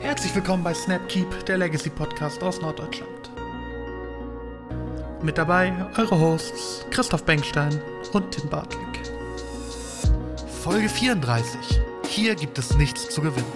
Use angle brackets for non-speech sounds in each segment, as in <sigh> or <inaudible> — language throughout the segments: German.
Herzlich willkommen bei Snapkeep, der Legacy Podcast aus Norddeutschland. Mit dabei eure Hosts Christoph Bengstein und Tim Bartlick. Folge 34. Hier gibt es nichts zu gewinnen.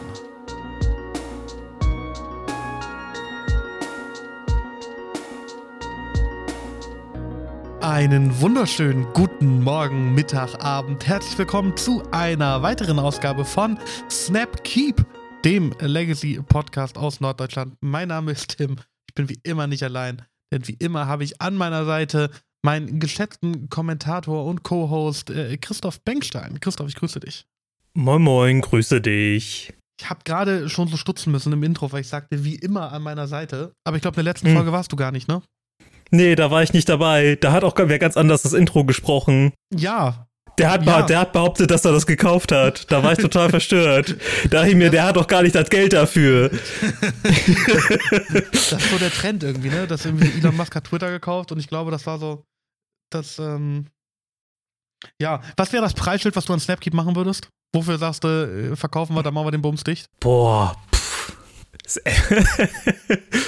Einen wunderschönen guten Morgen, Mittag, Abend. Herzlich willkommen zu einer weiteren Ausgabe von Snapkeep, dem Legacy Podcast aus Norddeutschland. Mein Name ist Tim. Ich bin wie immer nicht allein, denn wie immer habe ich an meiner Seite meinen geschätzten Kommentator und Co-Host äh, Christoph Bengstein. Christoph, ich grüße dich. Moin Moin, grüße dich. Ich habe gerade schon so stutzen müssen im Intro, weil ich sagte, wie immer an meiner Seite. Aber ich glaube, in der letzten hm. Folge warst du gar nicht, ne? Nee, da war ich nicht dabei. Da hat auch wer ganz anders das Intro gesprochen. Ja. Der hat, ja. der hat behauptet, dass er das gekauft hat. Da war ich total verstört. Da dachte ich mir, der hat doch gar nicht das Geld dafür. das ist so der Trend irgendwie, ne? Dass irgendwie Elon Musk hat Twitter gekauft und ich glaube, das war so das, ähm ja, was wäre das Preisschild, was du an Snapkeep machen würdest? Wofür sagst du, äh, verkaufen wir, dann machen wir den Bums dicht? Boah,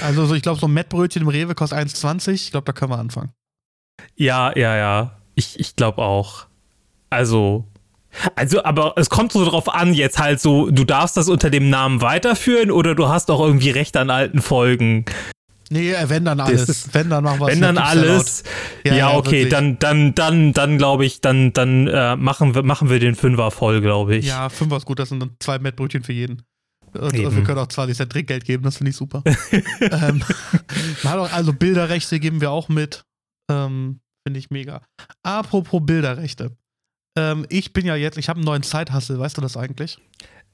also so, ich glaube, so ein Mettbrötchen im Rewe kostet 1,20. Ich glaube, da können wir anfangen. Ja, ja, ja. Ich, ich glaube auch. Also, also, aber es kommt so drauf an, jetzt halt so, du darfst das unter dem Namen weiterführen oder du hast auch irgendwie Recht an alten Folgen. Nee, äh, wenn dann alles. Ist, wenn dann machen wir Wenn dann alles. Ja, ja, okay, wirklich. dann, dann, dann, dann glaube ich, dann, dann äh, machen, wir, machen wir den Fünfer voll, glaube ich. Ja, Fünfer ist gut, das sind dann zwei Mettbrötchen für jeden. Und, und, wir können auch 20 Cent Trinkgeld geben, das finde ich super. <laughs> ähm, <laughs> also Bilderrechte geben wir auch mit. Ähm, finde ich mega. Apropos Bilderrechte. Ähm, ich bin ja jetzt, ich habe einen neuen Zeithassel, weißt du das eigentlich?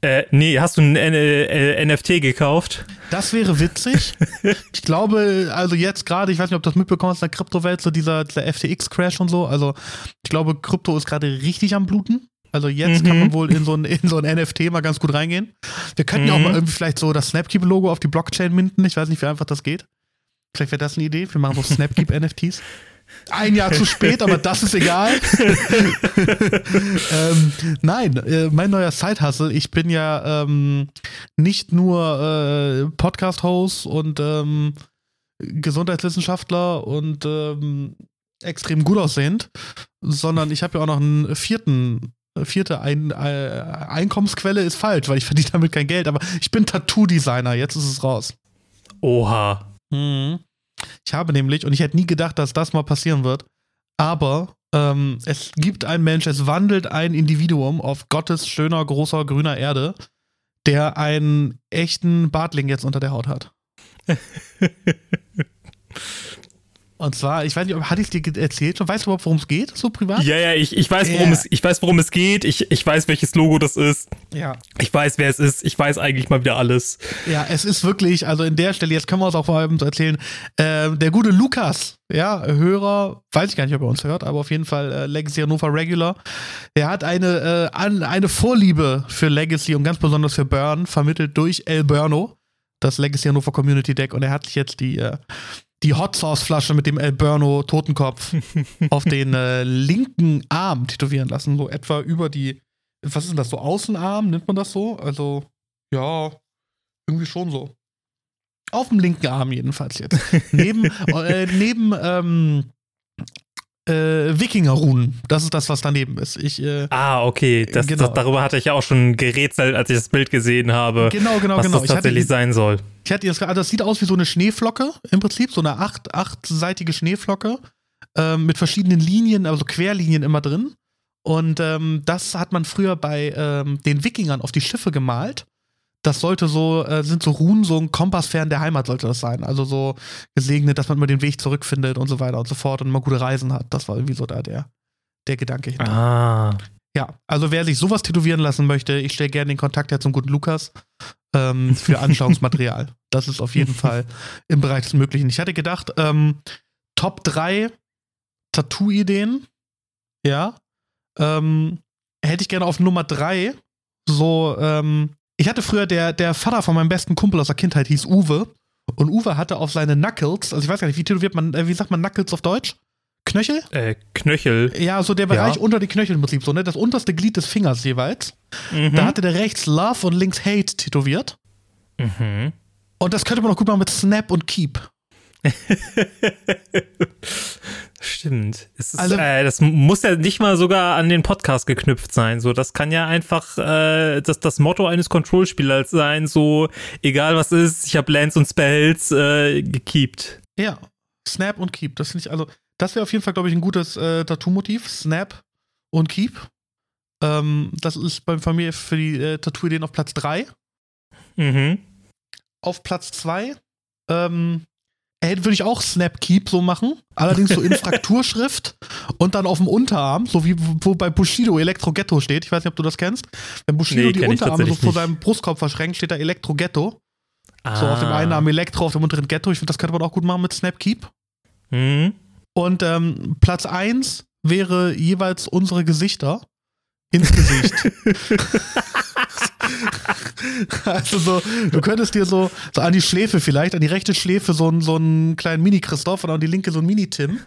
Äh, nee, hast du ein äh, NFT gekauft? Das wäre witzig. <laughs> ich glaube, also jetzt gerade, ich weiß nicht, ob du das mitbekommst in der Kryptowelt, so dieser, dieser FTX-Crash und so. Also, ich glaube, Krypto ist gerade richtig am Bluten. Also jetzt mhm. kann man wohl in so, ein, in so ein NFT mal ganz gut reingehen. Wir könnten ja auch mal mhm. irgendwie vielleicht so das Snapkeep-Logo auf die Blockchain minden. Ich weiß nicht, wie einfach das geht. Vielleicht wäre das eine Idee. Wir machen so <laughs> Snapkeep-NFTs. Ein Jahr zu spät, aber das ist egal. <laughs> ähm, nein, äh, mein neuer Side-Hustle. Ich bin ja ähm, nicht nur äh, Podcast-Host und ähm, Gesundheitswissenschaftler und ähm, extrem gut aussehend, sondern ich habe ja auch noch einen vierten vierte Ein äh, Einkommensquelle ist falsch, weil ich verdiene damit kein Geld, aber ich bin Tattoo-Designer, jetzt ist es raus. Oha. Mhm. Ich habe nämlich, und ich hätte nie gedacht, dass das mal passieren wird, aber ähm, es gibt einen Mensch, es wandelt ein Individuum auf Gottes schöner, großer, grüner Erde, der einen echten Bartling jetzt unter der Haut hat. <laughs> Und zwar, ich weiß nicht, hatte ich dir erzählt schon? Weißt du überhaupt, worum es geht, so privat? Ja, ja, ich, ich, weiß, worum yeah. es, ich weiß, worum es geht. Ich, ich weiß, welches Logo das ist. Ja. Ich weiß, wer es ist. Ich weiß eigentlich mal wieder alles. Ja, es ist wirklich, also in der Stelle, jetzt können wir es auch vor allem so erzählen, äh, der gute Lukas, ja, Hörer, weiß ich gar nicht, ob er uns hört, aber auf jeden Fall äh, Legacy Hannover Regular. Er hat eine, äh, an, eine Vorliebe für Legacy und ganz besonders für Burn vermittelt durch El Burno, das Legacy Hannover Community Deck. Und er hat sich jetzt die äh, die Hot Sauce Flasche mit dem El Burno Totenkopf <laughs> auf den äh, linken Arm tätowieren lassen, so etwa über die, was ist denn das, so Außenarm, nennt man das so? Also, ja, irgendwie schon so. Auf dem linken Arm jedenfalls jetzt. <laughs> neben, äh, neben ähm, äh, Wikinger-Runen. Das ist das, was daneben ist. Ich, äh, ah, okay. Das, genau. das, darüber hatte ich ja auch schon gerätselt, als ich das Bild gesehen habe. Genau, genau, was genau. das tatsächlich sein soll. Ich hatte das, also das sieht aus wie so eine Schneeflocke im Prinzip, so eine acht, achtseitige Schneeflocke äh, mit verschiedenen Linien, also Querlinien immer drin. Und ähm, das hat man früher bei ähm, den Wikingern auf die Schiffe gemalt das sollte so, äh, sind so Runen, so ein Kompass fern der Heimat sollte das sein. Also so gesegnet, dass man immer den Weg zurückfindet und so weiter und so fort und immer gute Reisen hat. Das war irgendwie so da der, der Gedanke hinter. Ah. Ja, also wer sich sowas tätowieren lassen möchte, ich stelle gerne den Kontakt her zum guten Lukas ähm, für <laughs> Anschauungsmaterial. das ist auf jeden Fall im Bereich des Möglichen. Ich hatte gedacht, ähm, Top 3 Tattoo-Ideen, ja, ähm, hätte ich gerne auf Nummer 3 so ähm, ich hatte früher der, der Vater von meinem besten Kumpel aus der Kindheit hieß Uwe. Und Uwe hatte auf seine Knuckles, also ich weiß gar nicht, wie tätowiert man, äh, wie sagt man Knuckles auf Deutsch? Knöchel? Äh, Knöchel. Ja, so der Bereich ja. unter die Knöchel im Prinzip, so, ne? Das unterste Glied des Fingers jeweils. Mhm. Da hatte der rechts Love und links Hate tätowiert. Mhm. Und das könnte man auch gut machen mit Snap und Keep. <laughs> Stimmt. Es ist, Also- äh, das muss ja nicht mal sogar an den Podcast geknüpft sein. So, das kann ja einfach äh, das, das Motto eines Control-Spielers sein. So, egal was ist, ich habe Lands und Spells äh, gekeept. Ja, Snap und Keep. Das finde ich also, das wäre auf jeden Fall, glaube ich, ein gutes äh, Tattoo-Motiv. Snap und Keep. Ähm, das ist bei mir für die äh, Tattoo-Ideen auf Platz 3. Mhm. Auf Platz 2 ähm, äh, würde ich auch Snap Keep so machen. Allerdings so in <laughs> Frakturschrift und dann auf dem Unterarm, so wie wo bei Bushido Elektro Ghetto steht. Ich weiß nicht, ob du das kennst. Wenn Bushido Nee, die Unterarme so vor seinem Brustkorb verschränkt, steht da Elektro Ghetto. So auf dem Ah. einen Arm Elektro, auf dem unteren Ghetto. Ich finde, das könnte man auch gut machen mit Snap Keep. Mhm. Und ähm, Platz 1 wäre jeweils unsere Gesichter ins Gesicht. <laughs> <laughs> also so, du könntest dir so, so an die Schläfe vielleicht, an die rechte Schläfe so, einen- so einen kleinen Mini-Christoph und an die linke so einen Mini-Tim.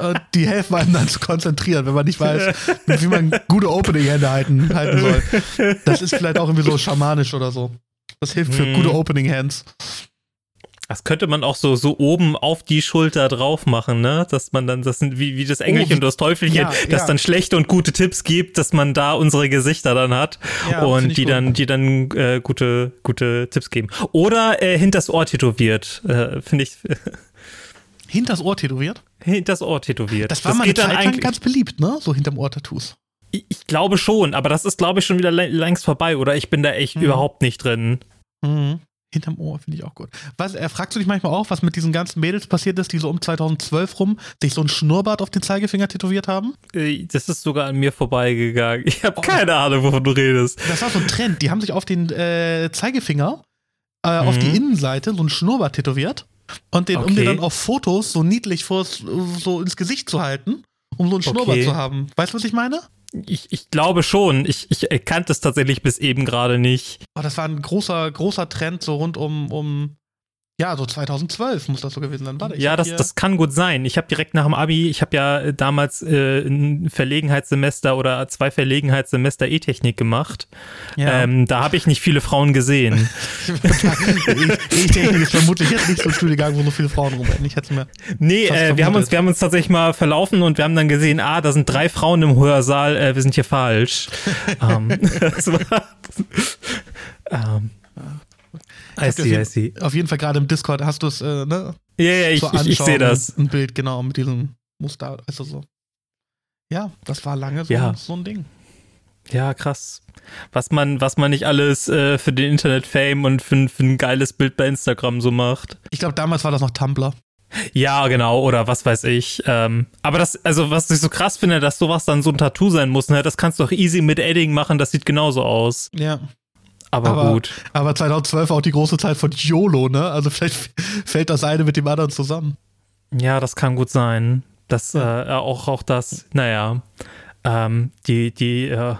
Und die helfen einem dann zu konzentrieren, wenn man nicht weiß, wie man gute Opening-Hände halten, halten soll. Das ist vielleicht auch irgendwie so schamanisch oder so. Das hilft für Mhm. gute Opening-Hands. Das könnte man auch so, so oben auf die Schulter drauf machen, ne? Dass man dann, das sind wie, wie das Engelchen und das Teufelchen, Ja, das ja. dann schlechte und gute Tipps gibt, dass man da unsere Gesichter dann hat Ja, und die gut. dann, die dann äh, gute, gute Tipps geben. Oder äh, hinters Ohr tätowiert, äh, finde ich. <laughs> Hinters Ohr tätowiert. hinters Ohr tätowiert. Das war mal eine Zeit lang eigentlich. ganz beliebt, ne? So hinterm Ohr-Tattoos. Ich, ich glaube schon, aber das ist, glaube ich, schon wieder lä- längst vorbei, oder? Ich bin da echt Mhm. überhaupt nicht drin. Mhm. Hinterm Ohr finde ich auch gut. Was, äh, fragst du dich manchmal auch, was mit diesen ganzen Mädels passiert ist, die so um 2012 rum sich so ein Schnurrbart auf den Zeigefinger tätowiert haben? Äh, Das ist sogar an mir vorbeigegangen. Ich habe Oh. keine Ahnung, wovon du redest. Das war so ein Trend. Die haben sich auf den äh, Zeigefinger, äh, auf die Mhm. Innenseite so ein Schnurrbart tätowiert und den, um Okay. den dann auf Fotos so niedlich vors, so ins Gesicht zu halten, um so ein Schnurrbart Okay. zu haben. Weißt du, was ich meine? Ich, ich glaube schon. Ich, ich erkannte es tatsächlich bis eben gerade nicht. Oh, das war ein großer, großer Trend so rund um, um ja, so 2012 muss das so gewesen sein. Warte, ja, das, das kann gut sein. Ich habe direkt nach dem Abi, ich habe ja äh, damals äh, ein Verlegenheitssemester oder zwei Verlegenheitssemester E-Technik gemacht. ja. Ähm, da habe ich nicht viele Frauen gesehen. <laughs> <laughs> denke, ist vermutlich jetzt nicht so ein Studiengang, wo so viele Frauen rumrennen. Ich hätte mir. Nee, äh, wir, haben uns, wir haben uns tatsächlich mal verlaufen und wir haben dann gesehen, ah, da sind drei Frauen im Hörsaal, äh, wir sind hier falsch. <laughs> ähm, das war, ähm, I see, I auf see. jeden- Auf jeden Fall gerade im Discord hast du es, äh, ne? Ja, ja, ich, zur ich, ich sehe das. Ein Bild, genau, mit diesem Muster. Also so. Ja, das war lange so, Ja. so ein Ding. Ja, krass. Was man, was man nicht alles äh, für den Internet-Fame und für, für ein geiles Bild bei Instagram so macht. Ich glaube, damals war das noch Tumblr. Ja, genau, oder was weiß ich. Ähm, aber das, also was ich so krass finde, dass sowas dann so ein Tattoo sein muss, ne? Das kannst du doch easy mit Edding machen, das sieht genauso aus. Ja. Aber, Aber- gut. Aber 2012 auch die große Zeit von YOLO, ne? Also vielleicht <laughs> fällt das eine mit dem anderen zusammen. Ja, das kann gut sein. Das, äh, auch, auch das, naja. Ähm, die, die, äh,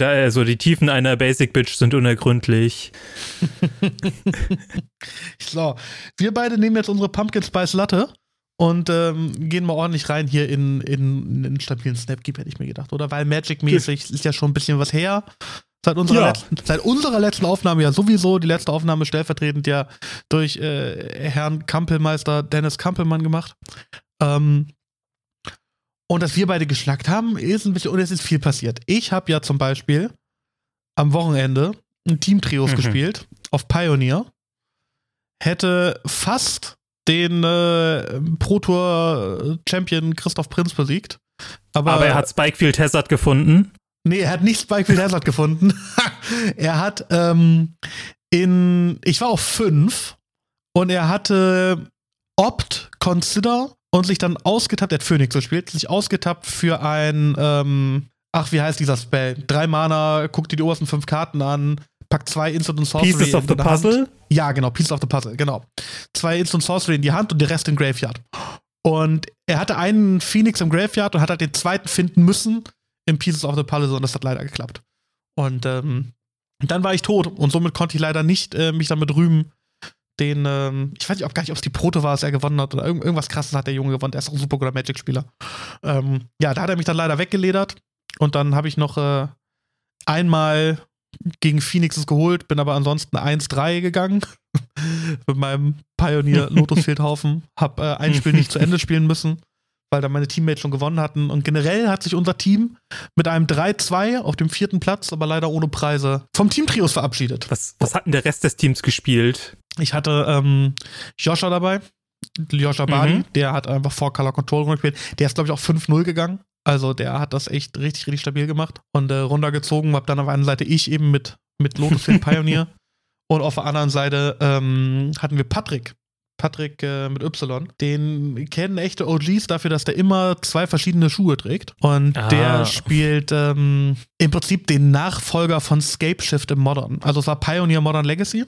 also die Tiefen einer Basic Bitch sind unergründlich. <laughs> <laughs> So, wir beide nehmen jetzt unsere Pumpkin Spice Latte und ähm, gehen mal ordentlich rein hier in, in, in einen stabilen Snapkeep, hätte ich mir gedacht, oder? Weil Magic-mäßig ist ja schon ein bisschen was her. Seit unserer, Ja. letzten, seit unserer letzten Aufnahme ja sowieso, die letzte Aufnahme stellvertretend ja durch äh, Herrn Kampelmeister Dennis Kampelmann gemacht. Ähm, und dass wir beide geschnackt haben, ist ein bisschen, und es ist viel passiert. Ich habe ja zum Beispiel am Wochenende ein Team-Trios Mhm. gespielt auf Pioneer. Hätte fast den äh, Pro Tour Champion Christoph Prinz besiegt. Aber, Aber er hat Spikefield Hazard gefunden. Nee, er hat nicht Spikefield Hazard gefunden. <laughs> er hat ähm, in, ich war auf fünf und er hatte Opt, Consider und sich dann ausgetappt, er hat Phoenix gespielt, sich ausgetappt für ein, ähm, ach, wie heißt dieser Spell? Drei Mana, guck dir die obersten fünf Karten an, pack zwei Instant und Sorcery Pieces of in the deine Hand. Puzzle. Ja, genau, Pieces of the Puzzle, genau. Zwei Instant Sorcery in die Hand und der Rest in Graveyard. Und er hatte einen Phoenix im Graveyard und hat halt den zweiten finden müssen im Pieces of the Puzzle und das hat leider geklappt. Und ähm, dann war ich tot und somit konnte ich leider nicht äh, mich damit rühmen, den, ähm, ich weiß nicht, ob gar nicht, ob es die Proto war, dass er gewonnen hat oder irgend, irgendwas krasses hat der Junge gewonnen. Der ist auch ein super guter Magic-Spieler. Ähm, ja, da hat er mich dann leider weggeledert und dann habe ich noch äh, einmal gegen Phoenix es geholt, bin aber ansonsten 1-3 gegangen <laughs> mit meinem Pioneer <laughs> Lotus Fieldhaufen. Hab äh, ein Spiel nicht zu Ende spielen müssen, weil da meine Teammates schon gewonnen hatten. Und generell hat sich unser Team mit einem 3-2 auf dem vierten Platz, aber leider ohne Preise, vom Teamtrios verabschiedet. Was, was hat denn der Rest des Teams gespielt? Ich hatte ähm, Joscha dabei, Joscha Badi, Mhm. der hat einfach vor Color Control gespielt. Der ist, glaube ich, auch 5-0 gegangen. Also der hat das echt richtig, richtig stabil gemacht und äh, runtergezogen. Hab dann auf einer Seite ich eben mit, mit Lotus Field <laughs> Pioneer und auf der anderen Seite ähm, hatten wir Patrick. Patrick äh, mit Y. Den kennen echte OGs dafür, dass der immer zwei verschiedene Schuhe trägt. Und Ah. der spielt ähm, im Prinzip den Nachfolger von Scape Shift im Modern. Also es war Pioneer Modern Legacy.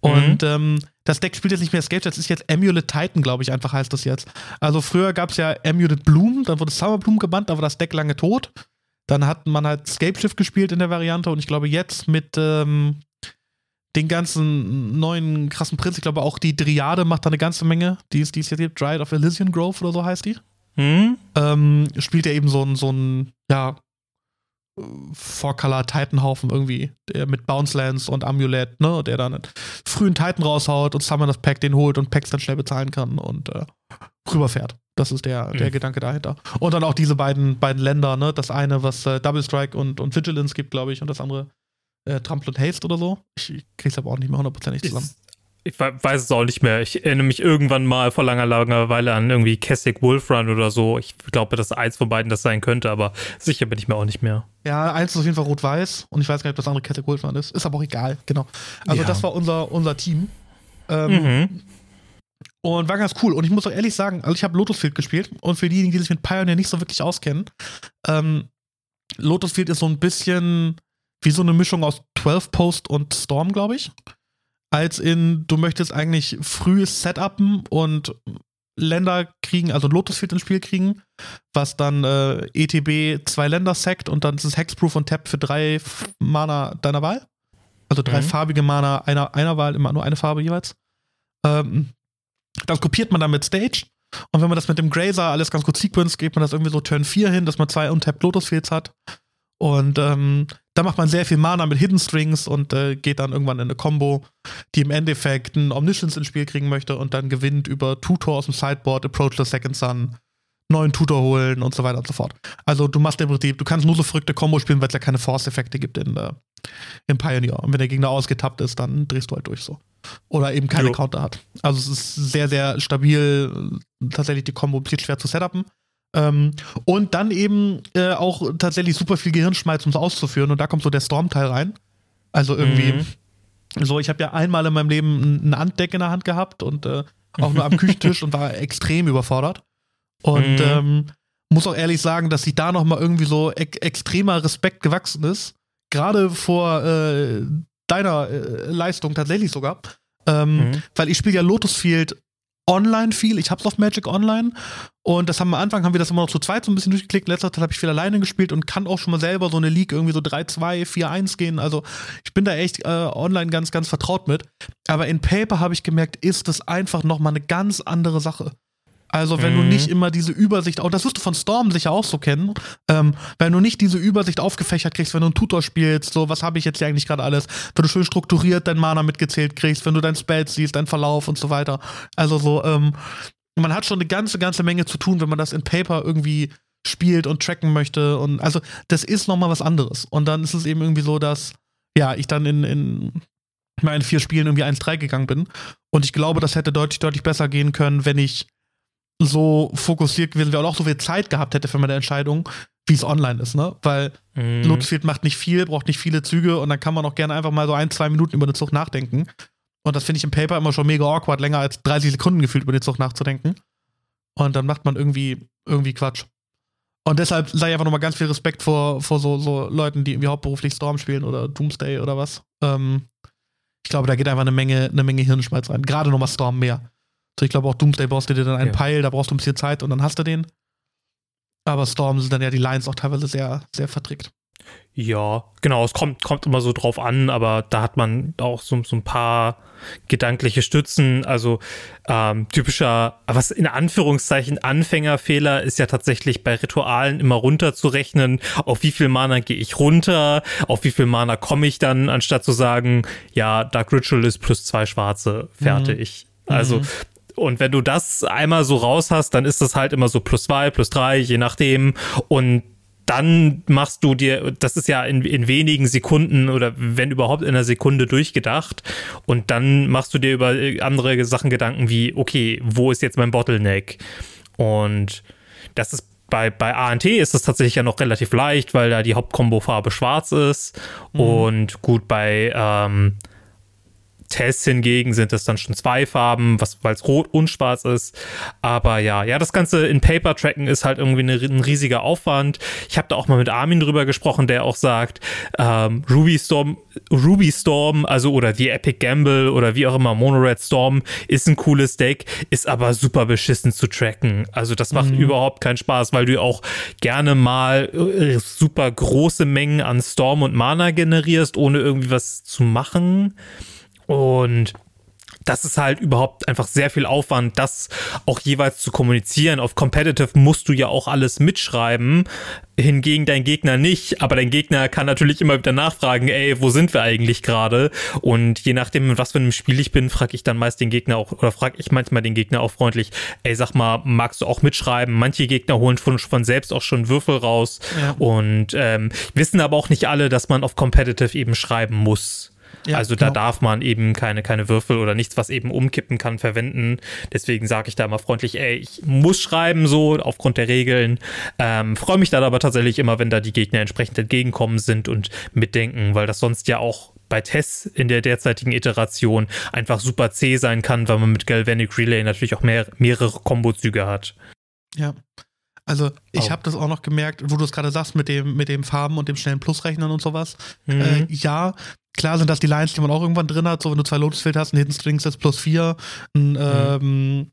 Und ähm, das Deck spielt jetzt nicht mehr Escape, das ist jetzt Amulet Titan, glaube ich, einfach heißt das jetzt. Also früher gab es ja Amulet Bloom, dann wurde Summer Bloom gebannt, da war das Deck lange tot. Dann hat man halt Scape Shift gespielt in der Variante und ich glaube jetzt mit ähm, den ganzen neuen krassen Prinz, ich glaube auch die Dryade macht da eine ganze Menge, die ist, die ist jetzt hier, Dryad of Elysian Grove oder so heißt die. Hm? Ähm, spielt er eben so ein, so ein, ja, Four-Color Titanhaufen irgendwie, der mit Bounce Lands und Amulett, ne, der dann einen frühen Titan raushaut und Summon das Pack den holt und Packs dann schnell bezahlen kann und äh, rüberfährt. Das ist der, der Mhm. Gedanke dahinter. Und dann auch diese beiden, beiden Länder, ne, das eine, was äh, Double Strike und, und Vigilance gibt, glaube ich, und das andere äh, Trample und Haste oder so. Ich, krieg's aber auch nicht mehr hundertprozentig zusammen. Ich, ich we- weiß es auch nicht mehr. Ich erinnere mich irgendwann mal vor langer, langer Weile an irgendwie Kessig Wolfrun oder so. Ich glaube, dass eins von beiden das sein könnte, aber sicher bin ich mir auch nicht mehr. Ja, eins ist auf jeden Fall rot-weiß und ich weiß gar nicht, ob das andere Kette Goldman ist. Ist aber auch egal, genau. Also Ja. das war unser, unser Team. Ähm, Mhm. Und war ganz cool. Und ich muss auch ehrlich sagen, also ich habe Lotus Field gespielt und für diejenigen, die sich mit Pioneer nicht so wirklich auskennen, ähm, Lotus Field ist so ein bisschen wie so eine Mischung aus 12 Post und Storm, glaube ich. Als in, du möchtest eigentlich früh setupen und Länder kriegen, also Lotus Field ins Spiel kriegen, was dann äh, ETB zwei Länder sackt und dann ist es Hexproof und Tap für drei Mana deiner Wahl. Also drei Mhm. farbige Mana einer, einer Wahl, immer nur eine Farbe jeweils. Ähm, das kopiert man dann mit Stage. Und wenn man das mit dem Grazer alles ganz gut sequenzt, geht man das irgendwie so Turn 4 hin, dass man zwei untapped Lotus Fields hat. Und ähm, da macht man sehr viel Mana mit Hidden Strings und äh, geht dann irgendwann in eine Combo, die im Endeffekt einen Omniscience ins Spiel kriegen möchte und dann gewinnt über Tutor aus dem Sideboard, Approach the Second Sun, neuen Tutor holen und so weiter und so fort. Also du machst im Prinzip, du kannst nur so verrückte Combo spielen, weil es ja keine Force-Effekte gibt in, äh, im Pioneer. Und wenn der Gegner ausgetappt ist, dann drehst du halt durch so. Oder eben keine Jo. Counter hat. Also es ist sehr, sehr stabil, tatsächlich die Combo ein bisschen schwer zu setupen. Ähm, und dann eben äh, auch tatsächlich super viel Gehirnschmalz, um es auszuführen. Und da kommt so der Storm-Teil rein. Also irgendwie, Mhm. so, ich habe ja einmal in meinem Leben ein- Handdeck in der Hand gehabt und äh, auch nur am <laughs> Küchentisch und war extrem überfordert. Und Mhm. ähm, muss auch ehrlich sagen, dass sich da nochmal irgendwie so ex extremer Respekt gewachsen ist. Gerade vor äh, deiner äh, Leistung tatsächlich sogar. Ähm, Mhm. Weil ich spiele ja Lotus Field online viel. Ich hab's auf Magic Online. Und das haben wir am Anfang haben wir das immer noch zu zweit so ein bisschen durchgeklickt. Letzter Zeit habe ich viel alleine gespielt und kann auch schon mal selber so eine League irgendwie so 3-2, 4-1 gehen. Also ich bin da echt äh, online ganz, ganz vertraut mit. Aber in Paper habe ich gemerkt, ist das einfach nochmal eine ganz andere Sache. Also wenn du Mhm. nicht immer diese Übersicht, auch das wirst du von Storm sicher auch so kennen, ähm, wenn du nicht diese Übersicht aufgefächert kriegst, wenn du einen Tutor spielst, so was habe ich jetzt hier eigentlich gerade alles, wenn du schön strukturiert dein Mana mitgezählt kriegst, wenn du dein Spell siehst, dein Verlauf und so weiter. Also so, ähm, man hat schon eine ganze, ganze Menge zu tun, wenn man das in Paper irgendwie spielt und tracken möchte. Und also das ist nochmal was anderes. Und dann ist es eben irgendwie so, dass, ja, ich dann in, in meinen vier Spielen irgendwie 1-3 gegangen bin. Und ich glaube, das hätte deutlich, deutlich besser gehen können, wenn ich so fokussiert gewesen wäre und auch so viel Zeit gehabt hätte für meine Entscheidung, wie es online ist, ne? Weil Mhm. Lotusfield macht nicht viel, braucht nicht viele Züge und dann kann man auch gerne einfach mal so ein, zwei Minuten über den Zug nachdenken. Und das finde ich im Paper immer schon mega awkward, länger als 30 Sekunden gefühlt über den Zug nachzudenken. Und dann macht man irgendwie, irgendwie Quatsch. Und deshalb sei ich einfach nochmal ganz viel Respekt vor, vor so, so Leuten, die irgendwie hauptberuflich Storm spielen oder Doomsday oder was. Ähm, ich glaube, da geht einfach eine Menge, eine Menge Hirnschmalz rein. Gerade nochmal Storm mehr. So, ich glaube auch Doomsday brauchst du dir dann einen Ja. Da brauchst du ein bisschen Zeit und dann hast du den. Aber Storm sind dann ja die Lines auch teilweise sehr, sehr vertrickt. Ja, genau, es kommt, kommt immer so drauf an, aber da hat man auch so, so ein paar gedankliche Stützen. Also ähm, typischer, was in Anführungszeichen Anfängerfehler ist ja tatsächlich bei Ritualen immer runterzurechnen, auf wie viel Mana gehe ich runter, auf wie viel Mana komme ich dann, anstatt zu sagen, ja, Dark Ritual ist plus zwei schwarze, fertig. Mhm. Also mhm. Und wenn du das einmal so raus hast, dann ist das halt immer so plus zwei, plus drei, je nachdem. Und dann machst du dir, das ist ja in, in wenigen Sekunden oder wenn überhaupt in einer Sekunde durchgedacht und dann machst du dir über andere Sachen Gedanken wie, okay, wo ist jetzt mein Bottleneck? Und das ist bei, bei ANT ist das tatsächlich ja noch relativ leicht, weil da die Hauptkombo-Farbe schwarz ist. Mhm. Und gut, bei ähm, Tests hingegen sind es dann schon zwei Farben, weil es rot und schwarz ist. Aber ja, ja, das Ganze in Paper tracken ist halt irgendwie eine, ein riesiger Aufwand. Ich habe da auch mal mit Armin drüber gesprochen, der auch sagt, ähm, Ruby Storm, Ruby Storm, also oder die Epic Gamble oder wie auch immer, Monored Storm ist ein cooles Deck, ist aber super beschissen zu tracken. Also das macht mhm. überhaupt keinen Spaß, weil du auch gerne mal äh, super große Mengen an Storm und Mana generierst, ohne irgendwie was zu machen. Und das ist halt überhaupt einfach sehr viel Aufwand, das auch jeweils zu kommunizieren. Auf Competitive musst du ja auch alles mitschreiben, hingegen dein Gegner nicht. Aber dein Gegner kann natürlich immer wieder nachfragen, ey, wo sind wir eigentlich gerade? Und je nachdem, in was für einem Spiel ich bin, frage ich dann meist den Gegner auch, oder frage ich manchmal den Gegner auch freundlich, ey, sag mal, magst du auch mitschreiben? Manche Gegner holen von, von selbst auch schon Würfel raus ja. und ähm, wissen aber auch nicht alle, dass man auf Competitive eben schreiben muss. Ja, also da genau. darf man eben keine, keine Würfel oder nichts, was eben umkippen kann, verwenden. Deswegen sage ich da immer freundlich, ey, ich muss schreiben so aufgrund der Regeln. Ähm, Freue mich dann aber tatsächlich immer, wenn da die Gegner entsprechend entgegenkommen sind und mitdenken, weil das sonst ja auch bei Tess in der derzeitigen Iteration einfach super zäh sein kann, weil man mit Galvanic Relay natürlich auch mehr, mehrere Kombozüge hat. Ja. Also ich oh. habe das auch noch gemerkt, wo du es gerade sagst mit dem, mit dem Farben und dem schnellen Plusrechnen und sowas. Mhm. Äh, ja, klar sind das die Lines, die man auch irgendwann drin hat. So, wenn du zwei Lotusfeld hast, ein Hidden Strings ist plus vier, ein mhm. ähm,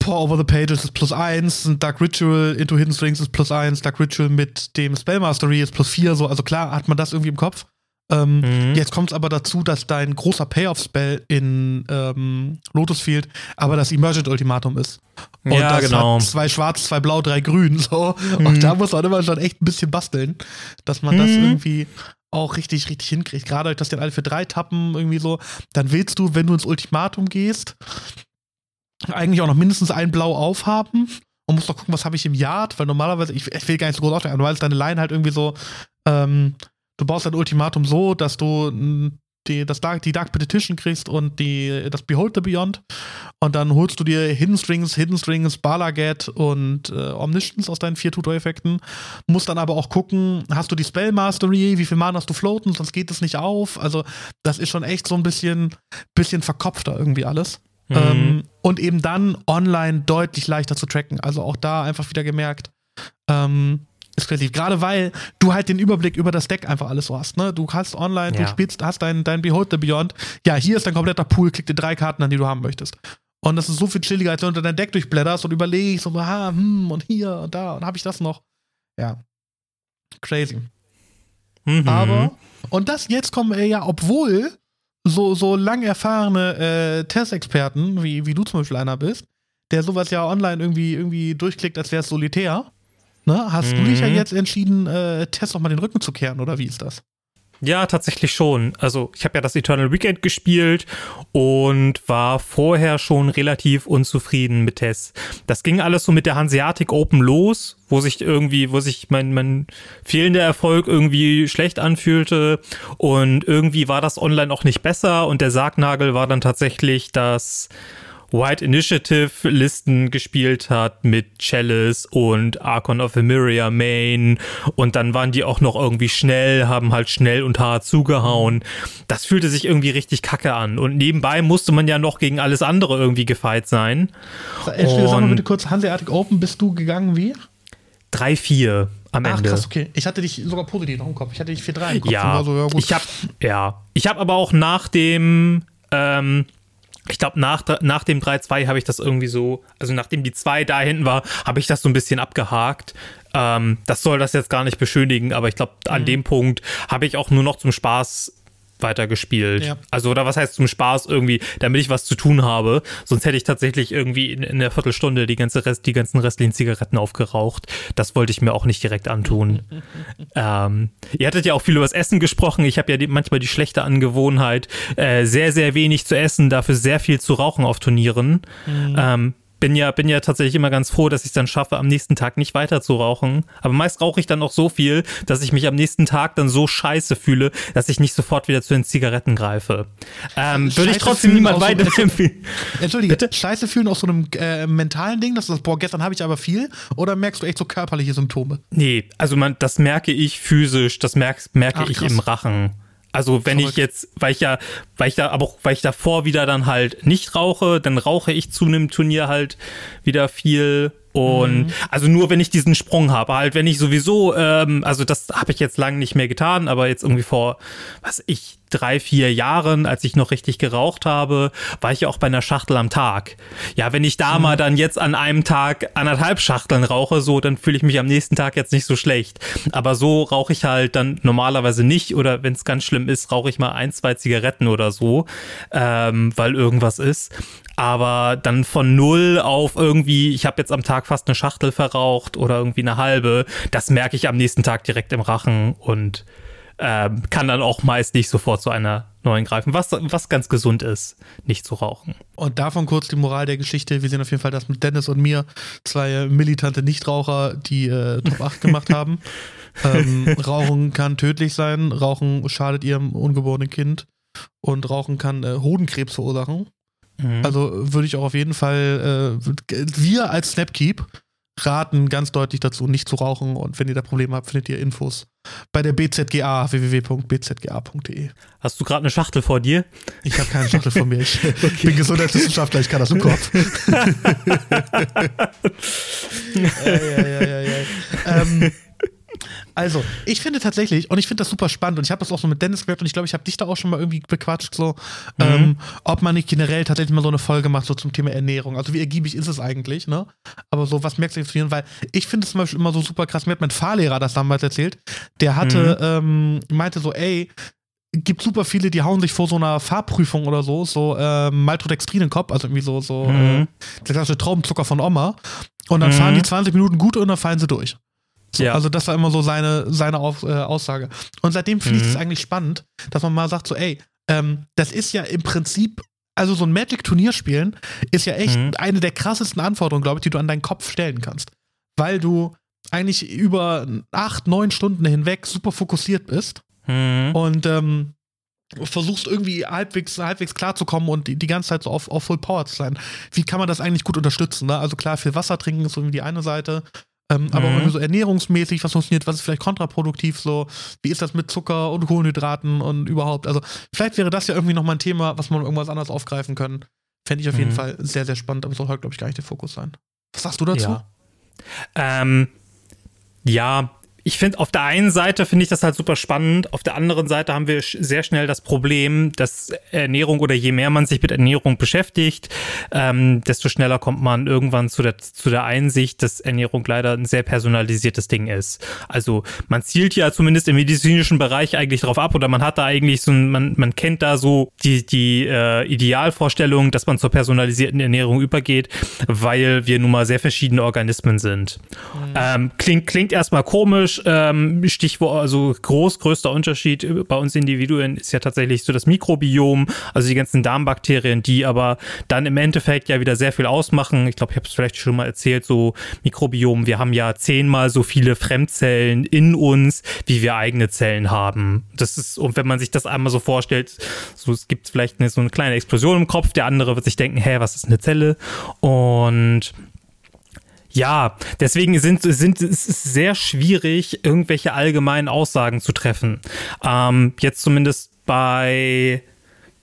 Pour Over the Pages ist plus eins, ein Dark Ritual into Hidden Strings ist plus eins, Dark Ritual mit dem Spellmastery ist plus vier. So, also klar hat man das irgendwie im Kopf. Ähm, mhm. Jetzt kommt es aber dazu, dass dein großer Payoff-Spell in ähm, Lotus Field aber das Emergent-Ultimatum ist. Und ja, das genau. Hat zwei schwarz, zwei blau, drei grün. So. Mhm. Und da muss man immer schon echt ein bisschen basteln, dass man mhm. das irgendwie auch richtig, richtig hinkriegt. Gerade, dass die alle für drei tappen, irgendwie so. Dann willst du, wenn du ins Ultimatum gehst, eigentlich auch noch mindestens ein Blau aufhaben und musst noch gucken, was habe ich im Yard, weil normalerweise, ich, ich will gar nicht so groß aufsteigen, aber weil es deine Line halt irgendwie so, ähm, du baust dein Ultimatum so, dass du die, das Dark, die Dark Petition kriegst und die, das Behold the Beyond. Und dann holst du dir Hidden Strings, Hidden Strings, Balaget und äh, Omniscience aus deinen vier Tutor-Effekten. Musst dann aber auch gucken, hast du die Spell Mastery, wie viel Mana hast du floaten, sonst geht es nicht auf. Also, das ist schon echt so ein bisschen, bisschen verkopfter irgendwie alles. Mhm. Ähm, und eben dann online deutlich leichter zu tracken. Also auch da einfach wieder gemerkt, ähm, ist kreativ. Gerade weil du halt den Überblick über das Deck einfach alles so hast. Ne? Du hast online, ja. du spielst, hast dein, dein Behold the Beyond. Ja, hier ist dein kompletter Pool, klick dir drei Karten an, die du haben möchtest. Und das ist so viel chilliger, als wenn du dein Deck durchblätterst und überlegst und so, ah, hm, und hier und da und habe ich das noch. Ja. Crazy. Mhm. Aber, und das jetzt kommen wir ja, obwohl so, so lang erfahrene äh, Testexperten, wie, wie du zum Beispiel einer bist, der sowas ja online irgendwie, irgendwie durchklickt, als wäre es solitär, Ne? Hast mhm. du dich ja mhm. jetzt entschieden, äh, Tess noch mal den Rücken zu kehren, oder wie ist das? Ja, tatsächlich schon. Also ich habe ja das Eternal Weekend gespielt und war vorher schon relativ unzufrieden mit Tess. Das ging alles so mit der Hanseatic Open los, wo sich irgendwie, wo sich mein, mein fehlender Erfolg irgendwie schlecht anfühlte und irgendwie war das online auch nicht besser und der Sargnagel war dann tatsächlich, dass White Initiative Listen gespielt hat mit Chalice und Archon of Emiria Main und dann waren die auch noch irgendwie schnell, haben halt schnell und hart zugehauen. Das fühlte sich irgendwie richtig kacke an und nebenbei musste man ja noch gegen alles andere irgendwie gefeit sein. Äh, sag mal bitte kurz, Hanseatic Open, bist du gegangen wie? 3-4 am Ach, Ende. Krass, okay. Ich hatte dich sogar positiv noch im Kopf. Ich hatte dich 4-3 im Kopf. Ja, so, ja ich habe ja, ich habe aber auch nach dem ähm, ich glaube, nach, nach dem 3-2 habe ich das irgendwie so, also nachdem die 2 da hinten war, habe ich das so ein bisschen abgehakt. Ähm, das soll das jetzt gar nicht beschönigen, aber ich glaube, an mhm. dem Punkt habe ich auch nur noch zum Spaß weitergespielt. Ja. Also, oder was heißt zum Spaß irgendwie, damit ich was zu tun habe. Sonst hätte ich tatsächlich irgendwie in, in der Viertelstunde die, ganze Rest, die ganzen restlichen Zigaretten aufgeraucht. Das wollte ich mir auch nicht direkt antun. <laughs> ähm, ihr hattet ja auch viel über das Essen gesprochen. Ich habe ja die, manchmal die schlechte Angewohnheit, äh, sehr, sehr wenig zu essen, dafür sehr viel zu rauchen auf Turnieren. Mhm. Ähm, bin ja, bin ja tatsächlich immer ganz froh, dass ich es dann schaffe, am nächsten Tag nicht weiter zu rauchen. Aber meist rauche ich dann auch so viel, dass ich mich am nächsten Tag dann so scheiße fühle, dass ich nicht sofort wieder zu den Zigaretten greife. Ähm, würde ich trotzdem niemand weiterempfehlen. So, Entschuldige, Bitte? Scheiße fühlen aus so einem äh, mentalen Ding, dass du sagst, boah, gestern habe ich aber viel, oder merkst du echt so körperliche Symptome? Nee, also man, das merke ich physisch, das merk, merke Ach, ich im Rachen. Also wenn Verrückt. ich jetzt, weil ich ja, weil ich da, aber auch, weil ich davor wieder dann halt nicht rauche, dann rauche ich zu einem Turnier halt wieder viel und mhm. also nur wenn ich diesen Sprung habe, halt wenn ich sowieso, ähm, also das habe ich jetzt lange nicht mehr getan, aber jetzt irgendwie vor, was ich, drei, vier Jahren, als ich noch richtig geraucht habe, war ich ja auch bei einer Schachtel am Tag. Ja, wenn ich da mhm. mal dann jetzt an einem Tag anderthalb Schachteln rauche, so, dann fühle ich mich am nächsten Tag jetzt nicht so schlecht. Aber so rauche ich halt dann normalerweise nicht oder wenn es ganz schlimm ist, rauche ich mal ein, zwei Zigaretten oder so, ähm, weil irgendwas ist. Aber dann von null auf irgendwie, ich habe jetzt am Tag fast eine Schachtel verraucht oder irgendwie eine halbe, das merke ich am nächsten Tag direkt im Rachen und ähm, kann dann auch meist nicht sofort zu einer neuen greifen, was, was ganz gesund ist, nicht zu rauchen. Und davon kurz die Moral der Geschichte. Wir sehen auf jeden Fall, dass mit Dennis und mir zwei militante Nichtraucher die äh, Top 8 gemacht haben. <laughs> ähm, Rauchen kann tödlich sein, Rauchen schadet ihrem ungeborenen Kind und Rauchen kann äh, Hodenkrebs verursachen. Mhm. Also würde ich auch auf jeden Fall, äh, wir als Snapkeep raten ganz deutlich dazu, nicht zu rauchen. Und wenn ihr da Probleme habt, findet ihr Infos bei der BZGA, www.bzga.de. Hast du gerade eine Schachtel vor dir? Ich habe keine Schachtel vor mir. Ich <laughs> okay. bin Gesundheitswissenschaftler, ich kann das im Kopf. ja, ja, ja, ja, ja. Ähm, also, ich finde tatsächlich, und ich finde das super spannend, und ich habe das auch so mit Dennis gehört, und ich glaube, ich habe dich da auch schon mal irgendwie bequatscht, so, mhm. ähm, ob man nicht generell tatsächlich mal so eine Folge macht, so zum Thema Ernährung. Also, wie ergiebig ist es eigentlich, ne? Aber so, was merkst du jetzt Weil ich finde es zum Beispiel immer so super krass, mir hat mein Fahrlehrer das damals erzählt, der hatte, mhm. ähm, meinte so, ey, gibt super viele, die hauen sich vor so einer Fahrprüfung oder so, so äh, Maltodextrin in den Kopf, also irgendwie so, so mhm. äh, der klassische Traubenzucker von Oma. Und dann mhm. fahren die 20 Minuten gut und dann fallen sie durch. So, ja. Also das war immer so seine, seine Auf, äh, Aussage. Und seitdem finde ich es mhm. eigentlich spannend, dass man mal sagt so, ey, ähm, das ist ja im Prinzip, also so ein Magic-Turnier spielen ist ja echt mhm. eine der krassesten Anforderungen, glaube ich, die du an deinen Kopf stellen kannst. Weil du eigentlich über acht, neun Stunden hinweg super fokussiert bist mhm. und ähm, versuchst irgendwie halbwegs, halbwegs klarzukommen und die, die ganze Zeit so auf, auf Full Power zu sein. Wie kann man das eigentlich gut unterstützen? Ne? Also klar, viel Wasser trinken ist irgendwie die eine Seite, ähm, mhm. Aber auch irgendwie so ernährungsmäßig, was funktioniert, was ist vielleicht kontraproduktiv so, wie ist das mit Zucker und Kohlenhydraten und überhaupt. Also vielleicht wäre das ja irgendwie nochmal ein Thema, was man irgendwas anderes aufgreifen können. Fände ich auf mhm. jeden Fall sehr, sehr spannend, aber soll heute, glaube ich, gar nicht der Fokus sein. Was sagst du dazu? Ja, ähm, ja ich finde, auf der einen Seite finde ich das halt super spannend, auf der anderen Seite haben wir sehr schnell das Problem, dass Ernährung oder je mehr man sich mit Ernährung beschäftigt, ähm, desto schneller kommt man irgendwann zu der, zu der Einsicht, dass Ernährung leider ein sehr personalisiertes Ding ist. Also man zielt ja zumindest im medizinischen Bereich eigentlich drauf ab oder man hat da eigentlich so ein, man, man kennt da so die, die äh, Idealvorstellung, dass man zur personalisierten Ernährung übergeht, weil wir nun mal sehr verschiedene Organismen sind. Mhm. Ähm, klingt, klingt erstmal komisch, ähm, Stichwort, also groß, größter Unterschied bei uns Individuen ist ja tatsächlich so das Mikrobiom, also die ganzen Darmbakterien, die aber dann im Endeffekt ja wieder sehr viel ausmachen. Ich glaube, ich habe es vielleicht schon mal erzählt, so Mikrobiom, wir haben ja zehnmal so viele Fremdzellen in uns, wie wir eigene Zellen haben. Das ist, und wenn man sich das einmal so vorstellt, so es gibt vielleicht eine, so eine kleine Explosion im Kopf, der andere wird sich denken, hä, was ist eine Zelle? Und ja, deswegen sind, sind es sehr schwierig, irgendwelche allgemeinen Aussagen zu treffen. Ähm, jetzt zumindest bei